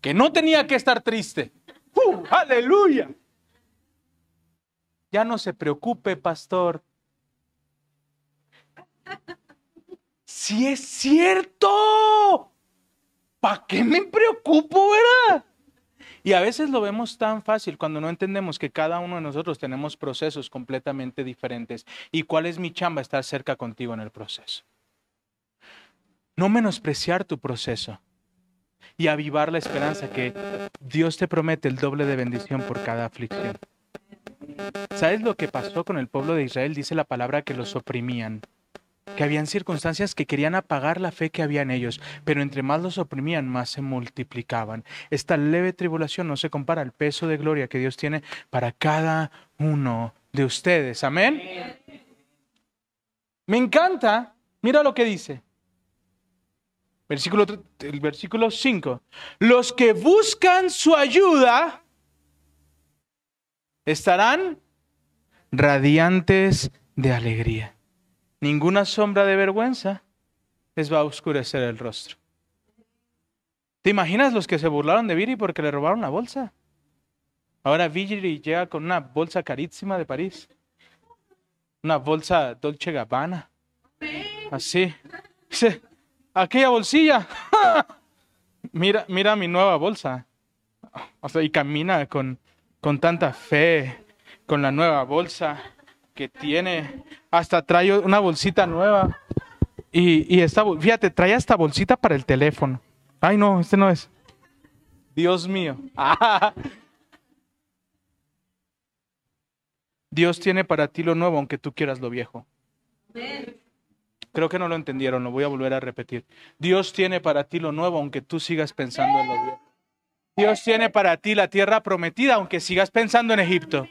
que no tenía que estar triste. ¡Uh, aleluya! Ya no se preocupe, pastor. Si es cierto. ¿Para qué me preocupo, verdad? Y a veces lo vemos tan fácil cuando no entendemos que cada uno de nosotros tenemos procesos completamente diferentes. ¿Y cuál es mi chamba? Estar cerca contigo en el proceso. No menospreciar tu proceso y avivar la esperanza que Dios te promete el doble de bendición por cada aflicción. ¿Sabes lo que pasó con el pueblo de Israel? Dice la palabra que los oprimían, que habían circunstancias que querían apagar la fe que había en ellos, pero entre más los oprimían, más se multiplicaban. Esta leve tribulación no se compara al peso de gloria que Dios tiene para cada uno de ustedes. Amén. Me encanta, mira lo que dice. Versículo, el versículo 5. Los que buscan su ayuda estarán radiantes de alegría. Ninguna sombra de vergüenza les va a oscurecer el rostro. ¿Te imaginas los que se burlaron de Viri porque le robaron la bolsa? Ahora Viri llega con una bolsa carísima de París. Una bolsa Dolce Gabbana. Así. Aquella bolsilla. mira, mira mi nueva bolsa. O y camina con, con tanta fe, con la nueva bolsa que tiene. Hasta trae una bolsita nueva. Y, y esta, fíjate, trae esta bolsita para el teléfono. Ay, no, este no es. Dios mío. Dios tiene para ti lo nuevo, aunque tú quieras lo viejo. Creo que no lo entendieron, lo voy a volver a repetir. Dios tiene para ti lo nuevo, aunque tú sigas pensando en lo viejo. Dios tiene para ti la tierra prometida, aunque sigas pensando en Egipto.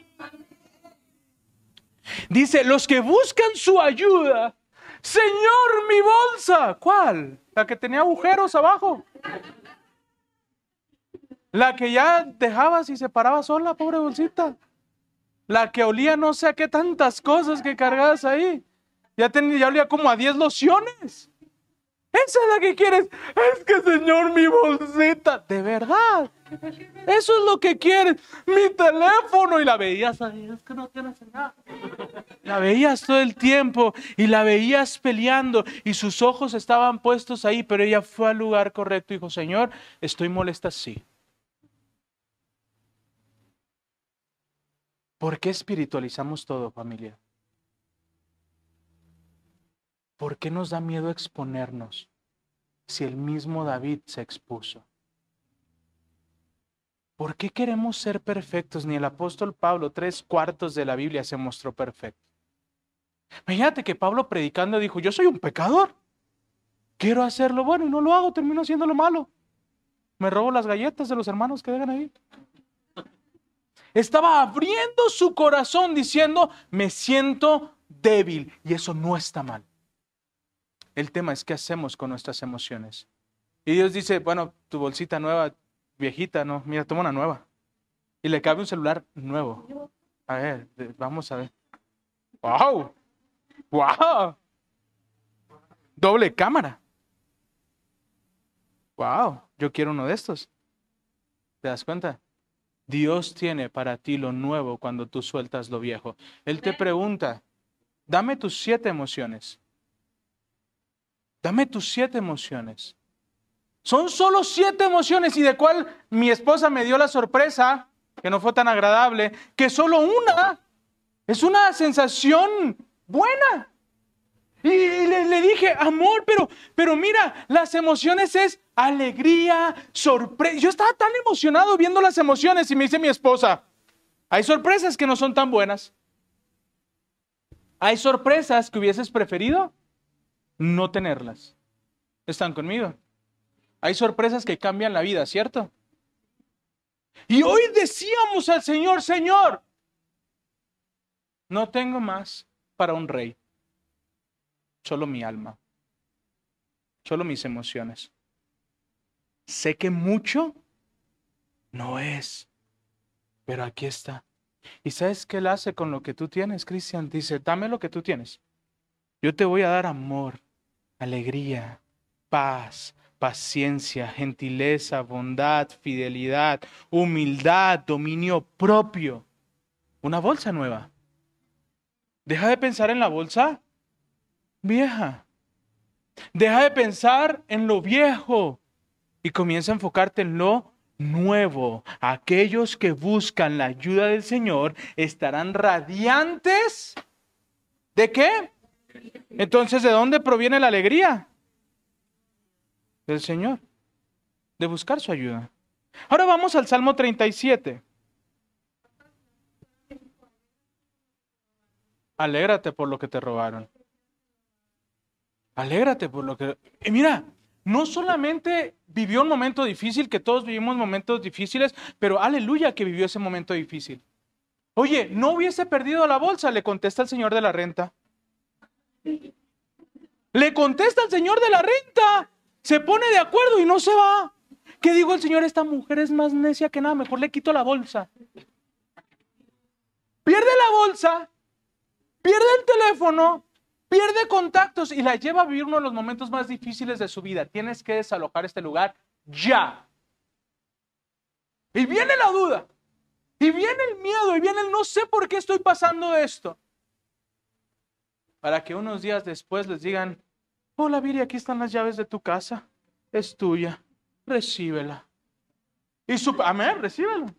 Dice, los que buscan su ayuda, Señor, mi bolsa. ¿Cuál? La que tenía agujeros abajo. La que ya dejabas y se paraba sola, pobre bolsita. La que olía no sé a qué tantas cosas que cargabas ahí. Ya, tenía, ya olía como a 10 lociones. Esa es la que quieres. Es que, Señor, mi bolsita. De verdad. Eso es lo que quieres. Mi teléfono. Y la veías. Es que no tienes nada. La veías todo el tiempo y la veías peleando y sus ojos estaban puestos ahí, pero ella fue al lugar correcto y dijo, Señor, estoy molesta, sí. ¿Por qué espiritualizamos todo, familia? ¿Por qué nos da miedo exponernos si el mismo David se expuso? ¿Por qué queremos ser perfectos? Ni el apóstol Pablo, tres cuartos de la Biblia, se mostró perfecto. Imagínate que Pablo predicando dijo, yo soy un pecador. Quiero hacerlo bueno y no lo hago, termino haciendo lo malo. Me robo las galletas de los hermanos que dejan ahí. Estaba abriendo su corazón diciendo, me siento débil y eso no está mal. El tema es qué hacemos con nuestras emociones. Y Dios dice, bueno, tu bolsita nueva, viejita, no, mira, toma una nueva. Y le cabe un celular nuevo. A ver, vamos a ver. ¡Wow! ¡Wow! Doble cámara. ¡Wow! Yo quiero uno de estos. ¿Te das cuenta? Dios tiene para ti lo nuevo cuando tú sueltas lo viejo. Él te pregunta, dame tus siete emociones. Dame tus siete emociones. Son solo siete emociones y de cuál mi esposa me dio la sorpresa, que no fue tan agradable, que solo una es una sensación buena. Y le, dije, amor, pero, pero mira, las emociones es alegría, sorpresa. Yo estaba tan emocionado viendo las emociones y me dice mi esposa, hay sorpresas que no son tan buenas. Hay sorpresas que hubieses preferido no tenerlas. ¿Están conmigo? Hay sorpresas que cambian la vida, ¿cierto? Y hoy decíamos al Señor, Señor, no tengo más para un rey, solo mi alma, solo mis emociones. Sé que mucho no es, pero aquí está. ¿Y sabes qué Él hace con lo que tú tienes, Cristian? Dice, dame lo que tú tienes. Yo te voy a dar amor, alegría, paz, paciencia, gentileza, bondad, fidelidad, humildad, dominio propio. Una bolsa nueva. Deja de pensar en la bolsa vieja. Deja de pensar en lo viejo y comienza a enfocarte en lo nuevo. Aquellos que buscan la ayuda del Señor estarán radiantes. ¿De qué? Entonces, ¿de dónde proviene la alegría? Del Señor, de buscar su ayuda. Ahora vamos al Salmo 37. Alégrate por lo que te robaron. Alégrate por lo que... Y mira, no solamente vivió un momento difícil, que todos vivimos momentos difíciles, pero aleluya que vivió ese momento difícil. Oye, no hubiese perdido la bolsa, le contesta el señor de la renta. Le contesta el señor de la renta. Se pone de acuerdo y no se va. ¿Qué digo el señor? Esta mujer es más necia que nada, mejor le quito la bolsa. Pierde la bolsa, pierde el teléfono, pierde contactos y la lleva a vivir uno de los momentos más difíciles de su vida. Tienes que desalojar este lugar ya. Y viene la duda, y viene el miedo, y viene el no sé por qué estoy pasando esto para que unos días después les digan, hola Viri, aquí están las llaves de tu casa, es tuya, recíbela. Y su, amén, recíbela.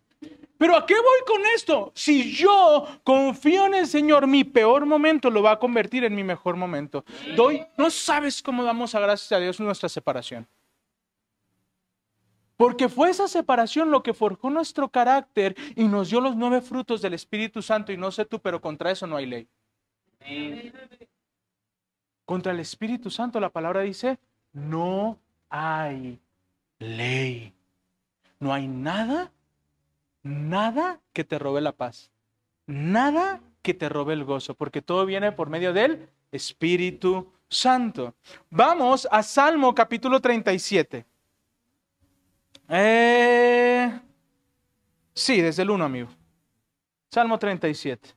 Pero ¿a qué voy con esto? Si yo confío en el Señor, mi peor momento lo va a convertir en mi mejor momento. Doy, no sabes cómo damos a gracias a Dios nuestra separación. Porque fue esa separación lo que forjó nuestro carácter y nos dio los nueve frutos del Espíritu Santo. Y no sé tú, pero contra eso no hay ley. Contra el Espíritu Santo la palabra dice, no hay ley. No hay nada, nada que te robe la paz. Nada que te robe el gozo, porque todo viene por medio del Espíritu Santo. Vamos a Salmo capítulo 37. Eh, sí, desde el 1, amigo. Salmo 37.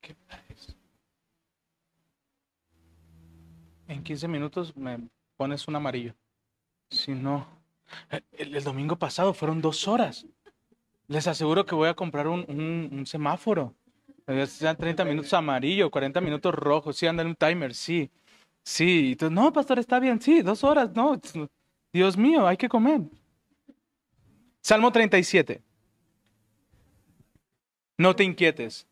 ¿Qué es? En 15 minutos me pones un amarillo. Si no, el, el domingo pasado fueron dos horas. Les aseguro que voy a comprar un, un- un semáforo. Sean 30 minutos amarillo, 40 minutos rojo. Sí, anda en un timer, sí. Sí. Entonces, no, pastor, está bien. Sí, dos horas. No, Dios mío, hay que comer. Salmo 37. No te inquietes.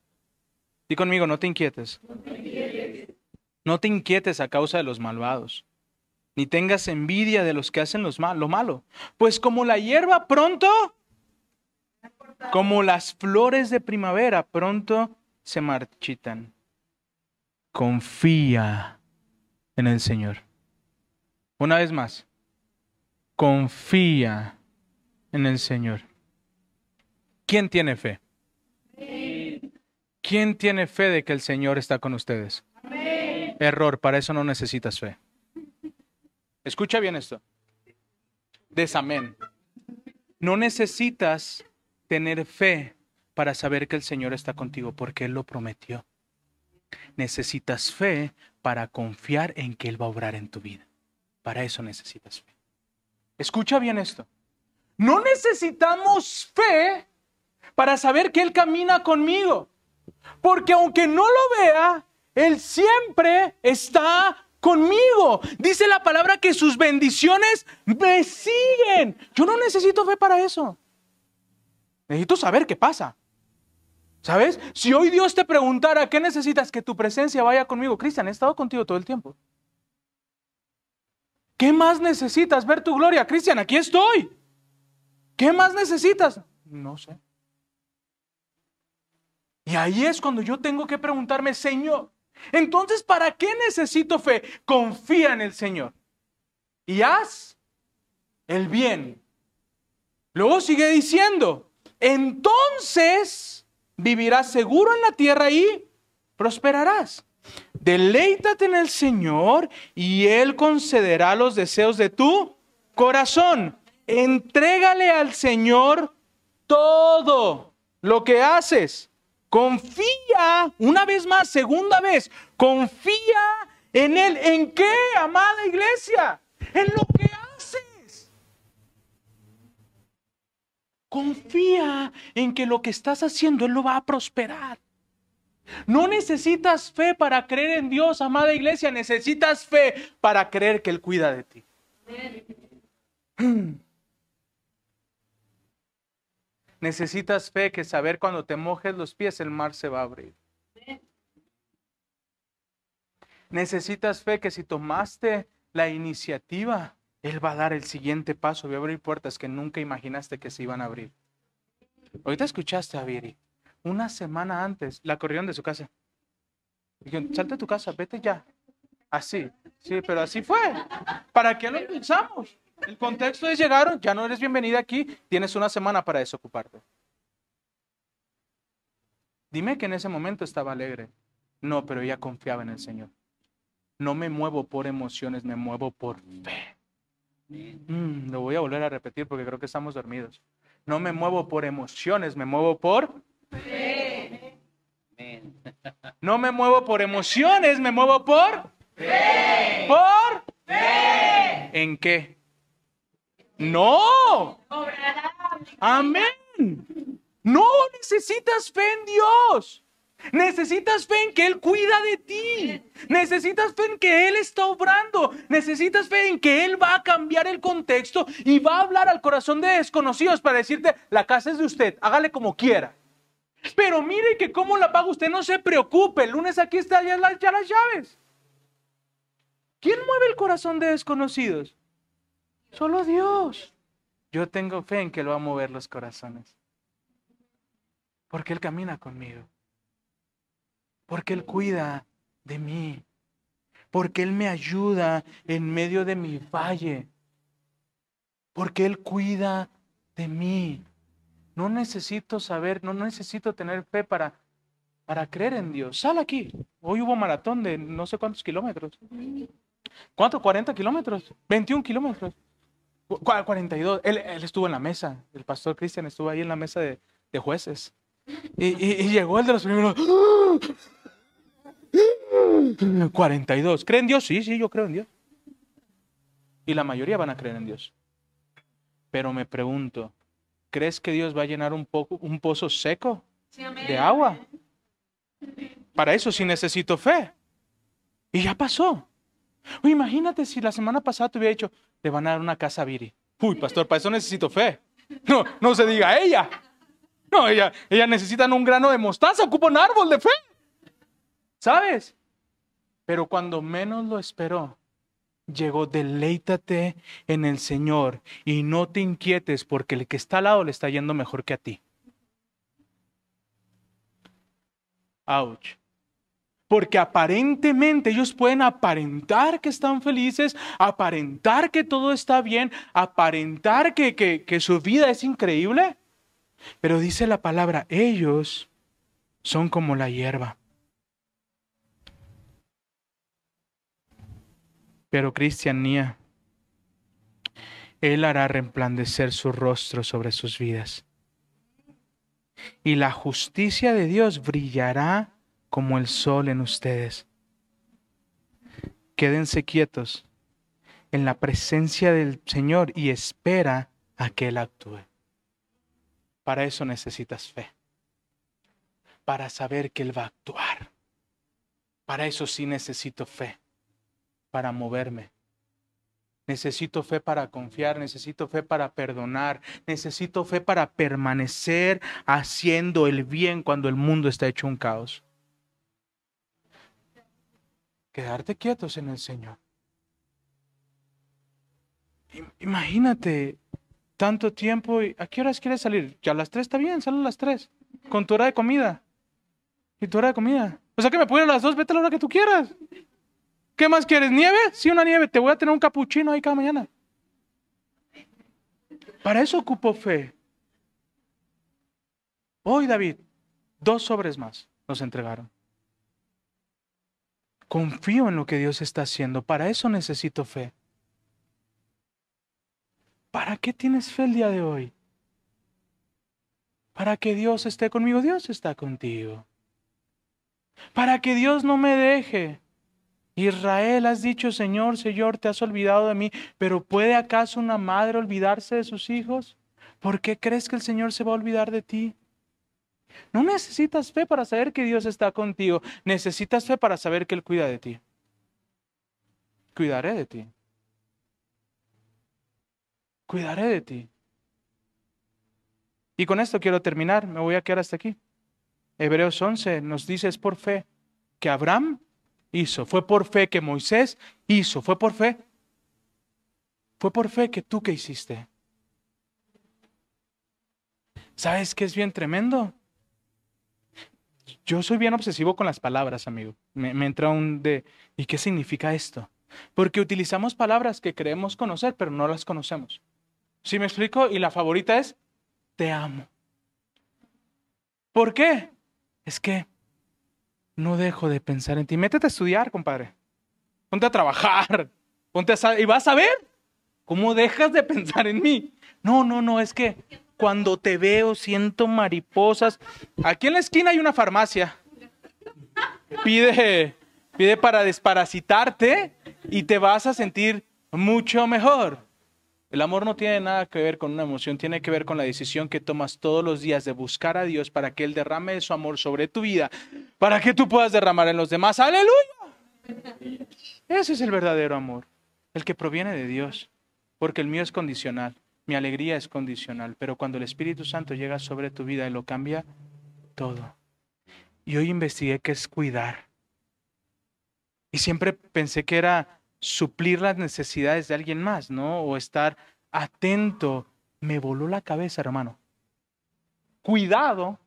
Di conmigo, no te inquietes. No te inquietes a causa de los malvados, ni tengas envidia de los que hacen los lo malo. Pues como la hierba pronto, como las flores de primavera, pronto se marchitan. Confía en el Señor. Una vez más, confía en el Señor. ¿Quién tiene fe? ¿Quién tiene fe de que el Señor está con ustedes? Error, para eso no necesitas fe. Escucha bien esto. Desamén. No necesitas tener fe para saber que el Señor está contigo porque Él lo prometió. Necesitas fe para confiar en que Él va a obrar en tu vida. Para eso necesitas fe. Escucha bien esto. No necesitamos fe para saber que Él camina conmigo. Porque aunque no lo vea, Él siempre está conmigo. Dice la palabra que sus bendiciones me siguen. Yo no necesito fe para eso. Necesito saber qué pasa. ¿Sabes? Si hoy Dios te preguntara, ¿qué necesitas? Que tu presencia vaya conmigo. Cristian, he estado contigo todo el tiempo. ¿Qué más necesitas? Ver tu gloria. Cristian, aquí estoy. ¿Qué más necesitas? No sé. Y ahí es cuando yo tengo que preguntarme, Señor, entonces, ¿para qué necesito fe? Confía en el Señor. Y haz el bien. Luego sigue diciendo, entonces vivirás seguro en la tierra y prosperarás. Deleítate en el Señor y Él concederá los deseos de tu corazón. Entrégale al Señor todo lo que haces. Confía, una vez más, segunda vez, confía en Él. ¿En qué, amada iglesia? En lo que haces. Confía en que lo que estás haciendo Él lo va a prosperar. No necesitas fe para creer en Dios, amada iglesia. Necesitas fe para creer que Él cuida de ti. Necesitas fe que saber cuando te mojes los pies el mar se va a abrir. Necesitas fe que si tomaste la iniciativa, Él va a dar el siguiente paso, va a abrir puertas que nunca imaginaste que se iban a abrir. Ahorita escuchaste a Viri. Una semana antes la corrieron de su casa. Dijeron, salte a tu casa, vete ya. Así, sí, pero así fue. ¿Para qué lo impulsamos? El contexto es llegaron, ya no eres bienvenida aquí, tienes una semana para desocuparte. Dime que en ese momento estaba alegre. No, pero ella confiaba en el Señor. No me muevo por emociones, me muevo por fe. Mm, lo voy a volver a repetir porque creo que estamos dormidos. No me muevo por emociones, me muevo por Amén. No me muevo por emociones, me muevo por fe. ¿Por fe. ¿En qué? No. Amén. No necesitas fe en Dios. Necesitas fe en que Él cuida de ti. Necesitas fe en que Él está obrando. Necesitas fe en que Él va a cambiar el contexto y va a hablar al corazón de desconocidos para decirte, la casa es de usted, hágale como quiera. Pero mire que cómo la paga usted, no se preocupe, el lunes aquí están ya, las- ya las llaves. ¿Quién mueve el corazón de desconocidos? Solo Dios. Yo tengo fe en que Él va a mover los corazones. Porque Él camina conmigo. Porque Él cuida de mí. Porque Él me ayuda en medio de mi valle. Porque Él cuida de mí. No necesito saber, no necesito tener fe para, para creer en Dios. Sal aquí. Hoy hubo maratón de no sé cuántos kilómetros. ¿Cuánto? ¿40 kilómetros? ¿21 kilómetros? Cu- 42. Él, él estuvo en la mesa. El pastor Cristian estuvo ahí en la mesa de, de jueces. Y, y- y llegó el de los primeros. 42. ¿Creen en Dios? Sí, sí, yo creo en Dios. Y la mayoría van a creer en Dios. Pero me pregunto, ¿crees que Dios va a llenar un, poco, un pozo seco de agua? Para eso sí necesito fe. Y ya pasó. Imagínate si la semana pasada te hubiera dicho, te van a dar una casa Viri. Uy, pastor, para eso necesito fe. No, no se diga ella. No, ella, ella necesita un grano de mostaza, ocupa un árbol de fe. ¿Sabes? Pero cuando menos lo esperó, llegó, deleítate en el Señor y no te inquietes porque el que está al lado le está yendo mejor que a ti. Ouch. Porque aparentemente ellos pueden aparentar que están felices, aparentar que todo está bien, aparentar que, que, su vida es increíble. Pero dice la palabra, ellos son como la hierba. Pero Cristianía, Él hará resplandecer su rostro sobre sus vidas. Y la justicia de Dios brillará como el sol en ustedes. Quédense quietos en la presencia del Señor y espera a que Él actúe. Para eso necesitas fe. Para saber que Él va a actuar. Para eso sí necesito fe. Para moverme. Necesito fe para confiar, necesito fe para perdonar, necesito fe para permanecer haciendo el bien cuando el mundo está hecho un caos. Quedarte quietos en el Señor. Im- Imagínate tanto tiempo. y- ¿A qué horas quieres salir? Ya a las tres está bien, sal a las tres. Con tu hora de comida. ¿Y tu hora de comida? O sea que me puedo a las dos, vete a la hora que tú quieras. ¿Qué más quieres? ¿Nieve? Sí, una nieve. Te voy a tener un capuchino ahí cada mañana. Para eso ocupo fe. Hoy, David, dos sobres más nos entregaron. Confío en lo que Dios está haciendo. Para eso necesito fe. ¿Para qué tienes fe el día de hoy? Para que Dios esté conmigo. Dios está contigo. Para que Dios no me deje. Israel, has dicho, Señor, Señor, te has olvidado de mí, pero ¿puede acaso una madre olvidarse de sus hijos? ¿Por qué crees que el Señor se va a olvidar de ti? No necesitas fe para saber que Dios está contigo, necesitas fe para saber que Él cuida de ti. Cuidaré de ti. Cuidaré de ti. Y con esto quiero terminar, me voy a quedar hasta aquí. Hebreos 11 nos dice, es por fe que Abraham hizo, fue por fe que Moisés hizo, fue por fe. Fue por fe que tú que hiciste. ¿Sabes qué es bien tremendo? Yo soy bien obsesivo con las palabras, amigo. Me, entra un de, ¿y qué significa esto? Porque utilizamos palabras que creemos conocer, pero no las conocemos. ¿Sí me explico? Y la favorita es, te amo. ¿Por qué? Es que no dejo de pensar en ti. Métete a estudiar, compadre. Ponte a trabajar. Ponte a y vas a ver cómo dejas de pensar en mí. No, no, no, es que cuando te veo siento mariposas. Aquí en la esquina hay una farmacia. Pide, pide para desparasitarte y te vas a sentir mucho mejor. El amor no tiene nada que ver con una emoción, tiene que ver con la decisión que tomas todos los días de buscar a Dios para que Él derrame su amor sobre tu vida, para que tú puedas derramar en los demás. Aleluya. Ese es el verdadero amor, el que proviene de Dios, porque el mío es condicional, mi alegría es condicional, pero cuando el Espíritu Santo llega sobre tu vida y lo cambia todo. Y hoy investigué qué es cuidar. Y siempre pensé que era suplir las necesidades de alguien más, ¿no? O estar atento me voló la cabeza, hermano. Cuidado.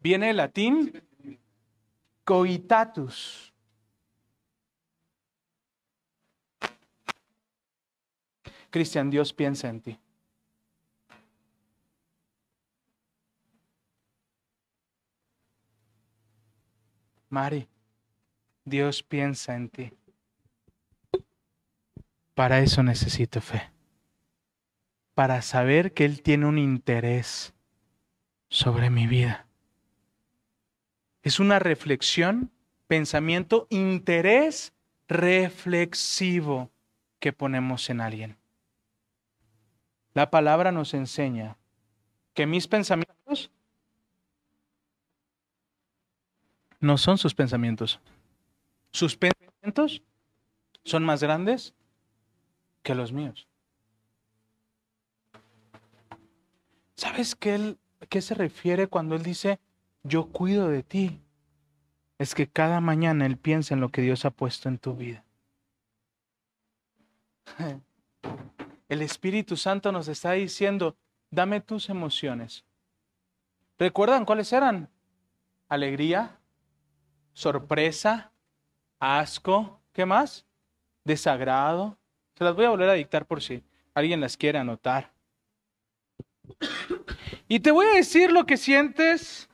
Viene el latín coitatus. Cristian, Dios piensa en ti. Mari, Dios piensa en ti. Para eso necesito fe. Para saber que Él tiene un interés sobre mi vida. Es una reflexión, pensamiento, interés reflexivo que ponemos en alguien. La palabra nos enseña que mis pensamientos no son sus pensamientos. Sus pensamientos son más grandes que los míos. ¿Sabes qué, él, qué se refiere cuando él dice, yo cuido de ti? Es que cada mañana él piensa en lo que Dios ha puesto en tu vida. El Espíritu Santo nos está diciendo, dame tus emociones. ¿Recuerdan cuáles eran? Alegría, sorpresa, asco, ¿qué más? Desagrado. Se las voy a volver a dictar por si alguien las quiere anotar. Y te voy a decir lo que sientes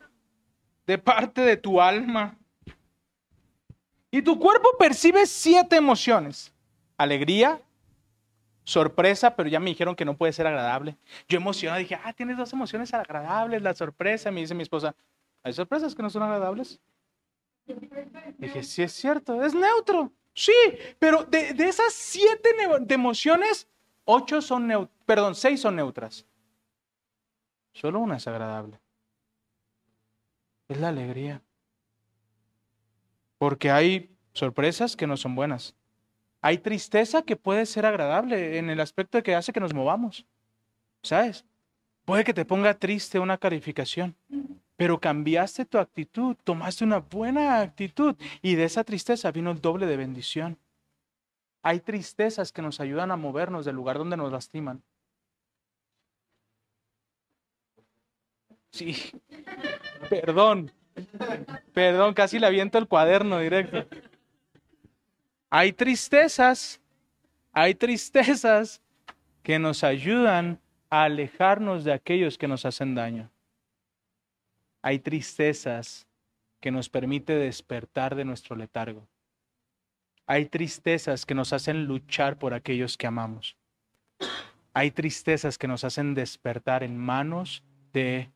de parte de tu alma. Y tu cuerpo percibe siete emociones. Alegría, sorpresa, pero ya me dijeron que no puede ser agradable. Yo emocionado dije, ah, tienes dos emociones agradables, la sorpresa. Me dice mi esposa, ¿hay sorpresas que no son agradables? Dije, sí es cierto, es neutro. Sí, pero de, de esas siete de emociones, ocho son neutras, perdón, seis son neutras. Solo una es agradable. Es la alegría. Porque hay sorpresas que no son buenas. Hay tristeza que puede ser agradable en el aspecto de que hace que nos movamos. ¿Sabes? Puede que te ponga triste una calificación pero cambiaste tu actitud, tomaste una buena actitud y de esa tristeza vino el doble de bendición. Hay tristezas que nos ayudan a movernos del lugar donde nos lastiman. Sí, perdón, perdón, casi le aviento el cuaderno directo. Hay tristezas, hay tristezas que nos ayudan a alejarnos de aquellos que nos hacen daño hay tristezas que nos permite despertar de nuestro letargo. Hay tristezas que nos hacen luchar por aquellos que amamos. Hay tristezas que nos hacen despertar en manos de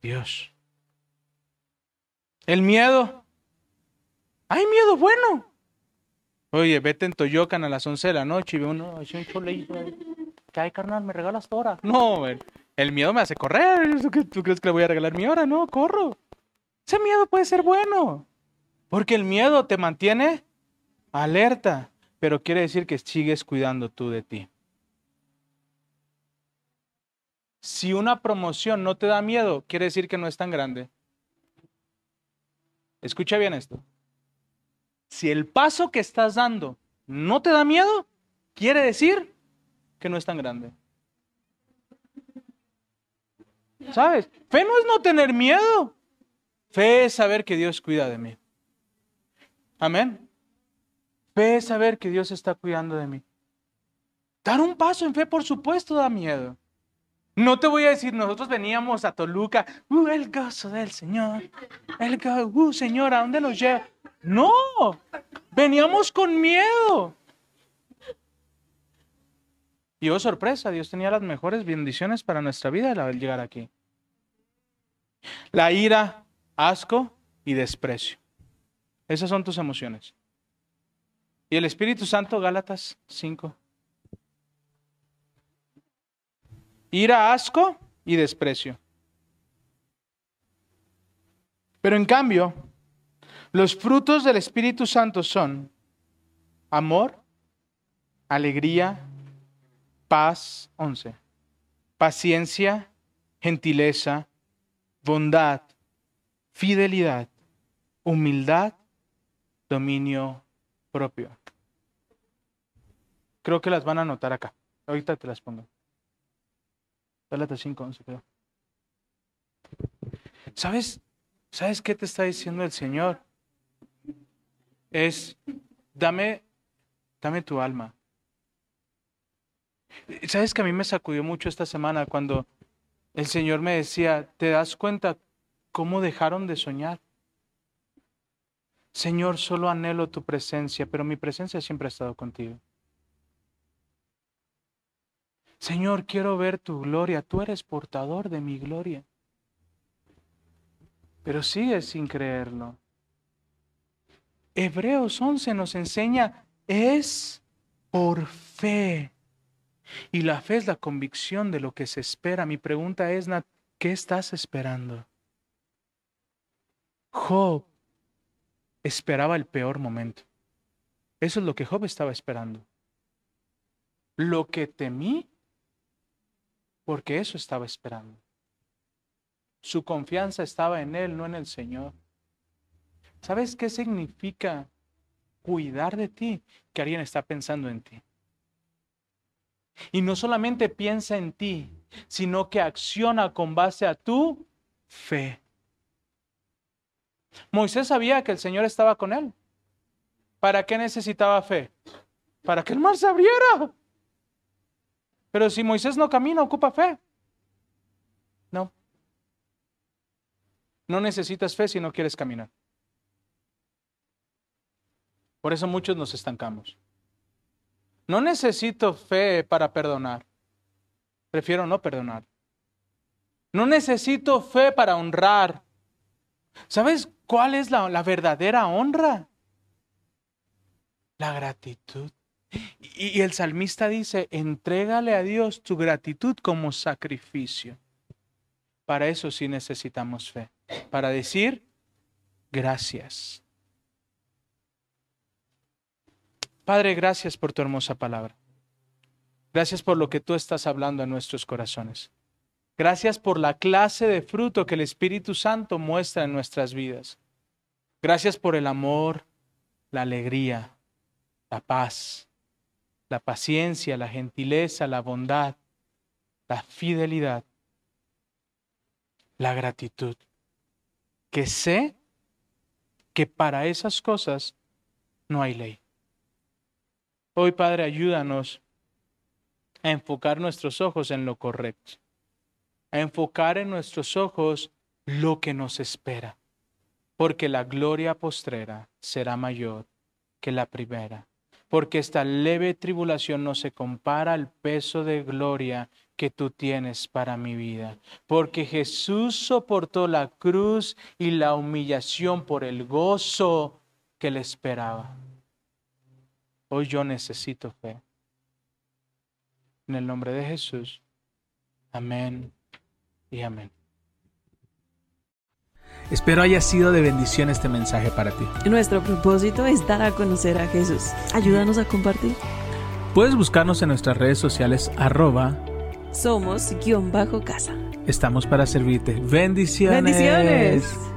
Dios. El miedo. Hay miedo bueno. Oye, vete en Toyocan a las 11 de la noche y ve uno, ¿qué hay, carnal? ¿Me regalas tu hora? No, el miedo me hace correr. ¿Tú crees que le voy a regalar mi hora? No, corro. Ese miedo puede ser bueno. Porque el miedo te mantiene alerta. Pero quiere decir que sigues cuidando tú de ti. Si una promoción no te da miedo, quiere decir que no es tan grande. Escucha bien esto. Si el paso que estás dando no te da miedo, quiere decir que no es tan grande. ¿Sabes? Fe no es no tener miedo. Fe es saber que Dios cuida de mí. Amén. Fe es saber que Dios está cuidando de mí. Dar un paso en fe, por supuesto, da miedo. No te voy a decir, nosotros veníamos a Toluca, uh, el gozo del Señor, el gozo, uh, Señor, ¿a dónde nos lleva? No, veníamos con miedo. Y oh sorpresa, Dios tenía las mejores bendiciones para nuestra vida al llegar aquí. La ira, asco y desprecio. Esas son tus emociones. Y el Espíritu Santo, Gálatas 5. Ira, asco y desprecio. Pero en cambio, los frutos del Espíritu Santo son amor, alegría, paz, 11, paciencia, gentileza, bondad, fidelidad, humildad, dominio propio. Creo que las van a anotar acá. Ahorita te las pongo. Gálatas 5, 11, creo. ¿Sabes? ¿Sabes qué te está diciendo el Señor? Es, dame, dame tu alma. ¿Sabes que a mí me sacudió mucho esta semana cuando el Señor me decía, ¿te das cuenta cómo dejaron de soñar? Señor, solo anhelo tu presencia, pero mi presencia siempre ha estado contigo. Señor, quiero ver tu gloria, tú eres portador de mi gloria. Pero sigues sin creerlo. Hebreos 11 nos enseña, es por fe. Y la fe es la convicción de lo que se espera. Mi pregunta es, Nat, ¿qué estás esperando? Job esperaba el peor momento. Eso es lo que Job estaba esperando. Lo que temí, porque eso estaba esperando. Su confianza estaba en Él, no en el Señor. ¿Sabes qué significa cuidar de ti? Que alguien está pensando en ti. Y no solamente piensa en ti, sino que acciona con base a tu fe. Moisés sabía que el Señor estaba con él. ¿Para qué necesitaba fe? Para que el mar se abriera. Pero si Moisés no camina, ocupa fe. No. No necesitas fe si no quieres caminar. Por eso muchos nos estancamos. No necesito fe para perdonar. Prefiero no perdonar. No necesito fe para honrar. ¿Sabes cuál es la, verdadera honra? La gratitud. Y, y el salmista dice, entrégale a Dios tu gratitud como sacrificio. Para eso sí necesitamos fe. Para decir gracias. Padre, gracias por tu hermosa palabra. Gracias por lo que tú estás hablando en nuestros corazones. Gracias por la clase de fruto que el Espíritu Santo muestra en nuestras vidas. Gracias por el amor, la alegría, la paz, la paciencia, la gentileza, la bondad, la fidelidad, la gratitud. Que sé que para esas cosas no hay ley. Hoy, Padre, ayúdanos a enfocar nuestros ojos en lo correcto, a enfocar en nuestros ojos lo que nos espera, porque la gloria postrera será mayor que la primera, porque esta leve tribulación no se compara al peso de gloria que tú tienes para mi vida, porque Jesús soportó la cruz y la humillación por el gozo que le esperaba. Hoy yo necesito fe. En el nombre de Jesús. Amén y amén. Espero haya sido de bendición este mensaje para ti. Nuestro propósito es dar a conocer a Jesús. Ayúdanos a compartir. Puedes buscarnos en nuestras redes sociales arroba Somos guion bajo casa. Estamos para servirte. Bendiciones. Bendiciones.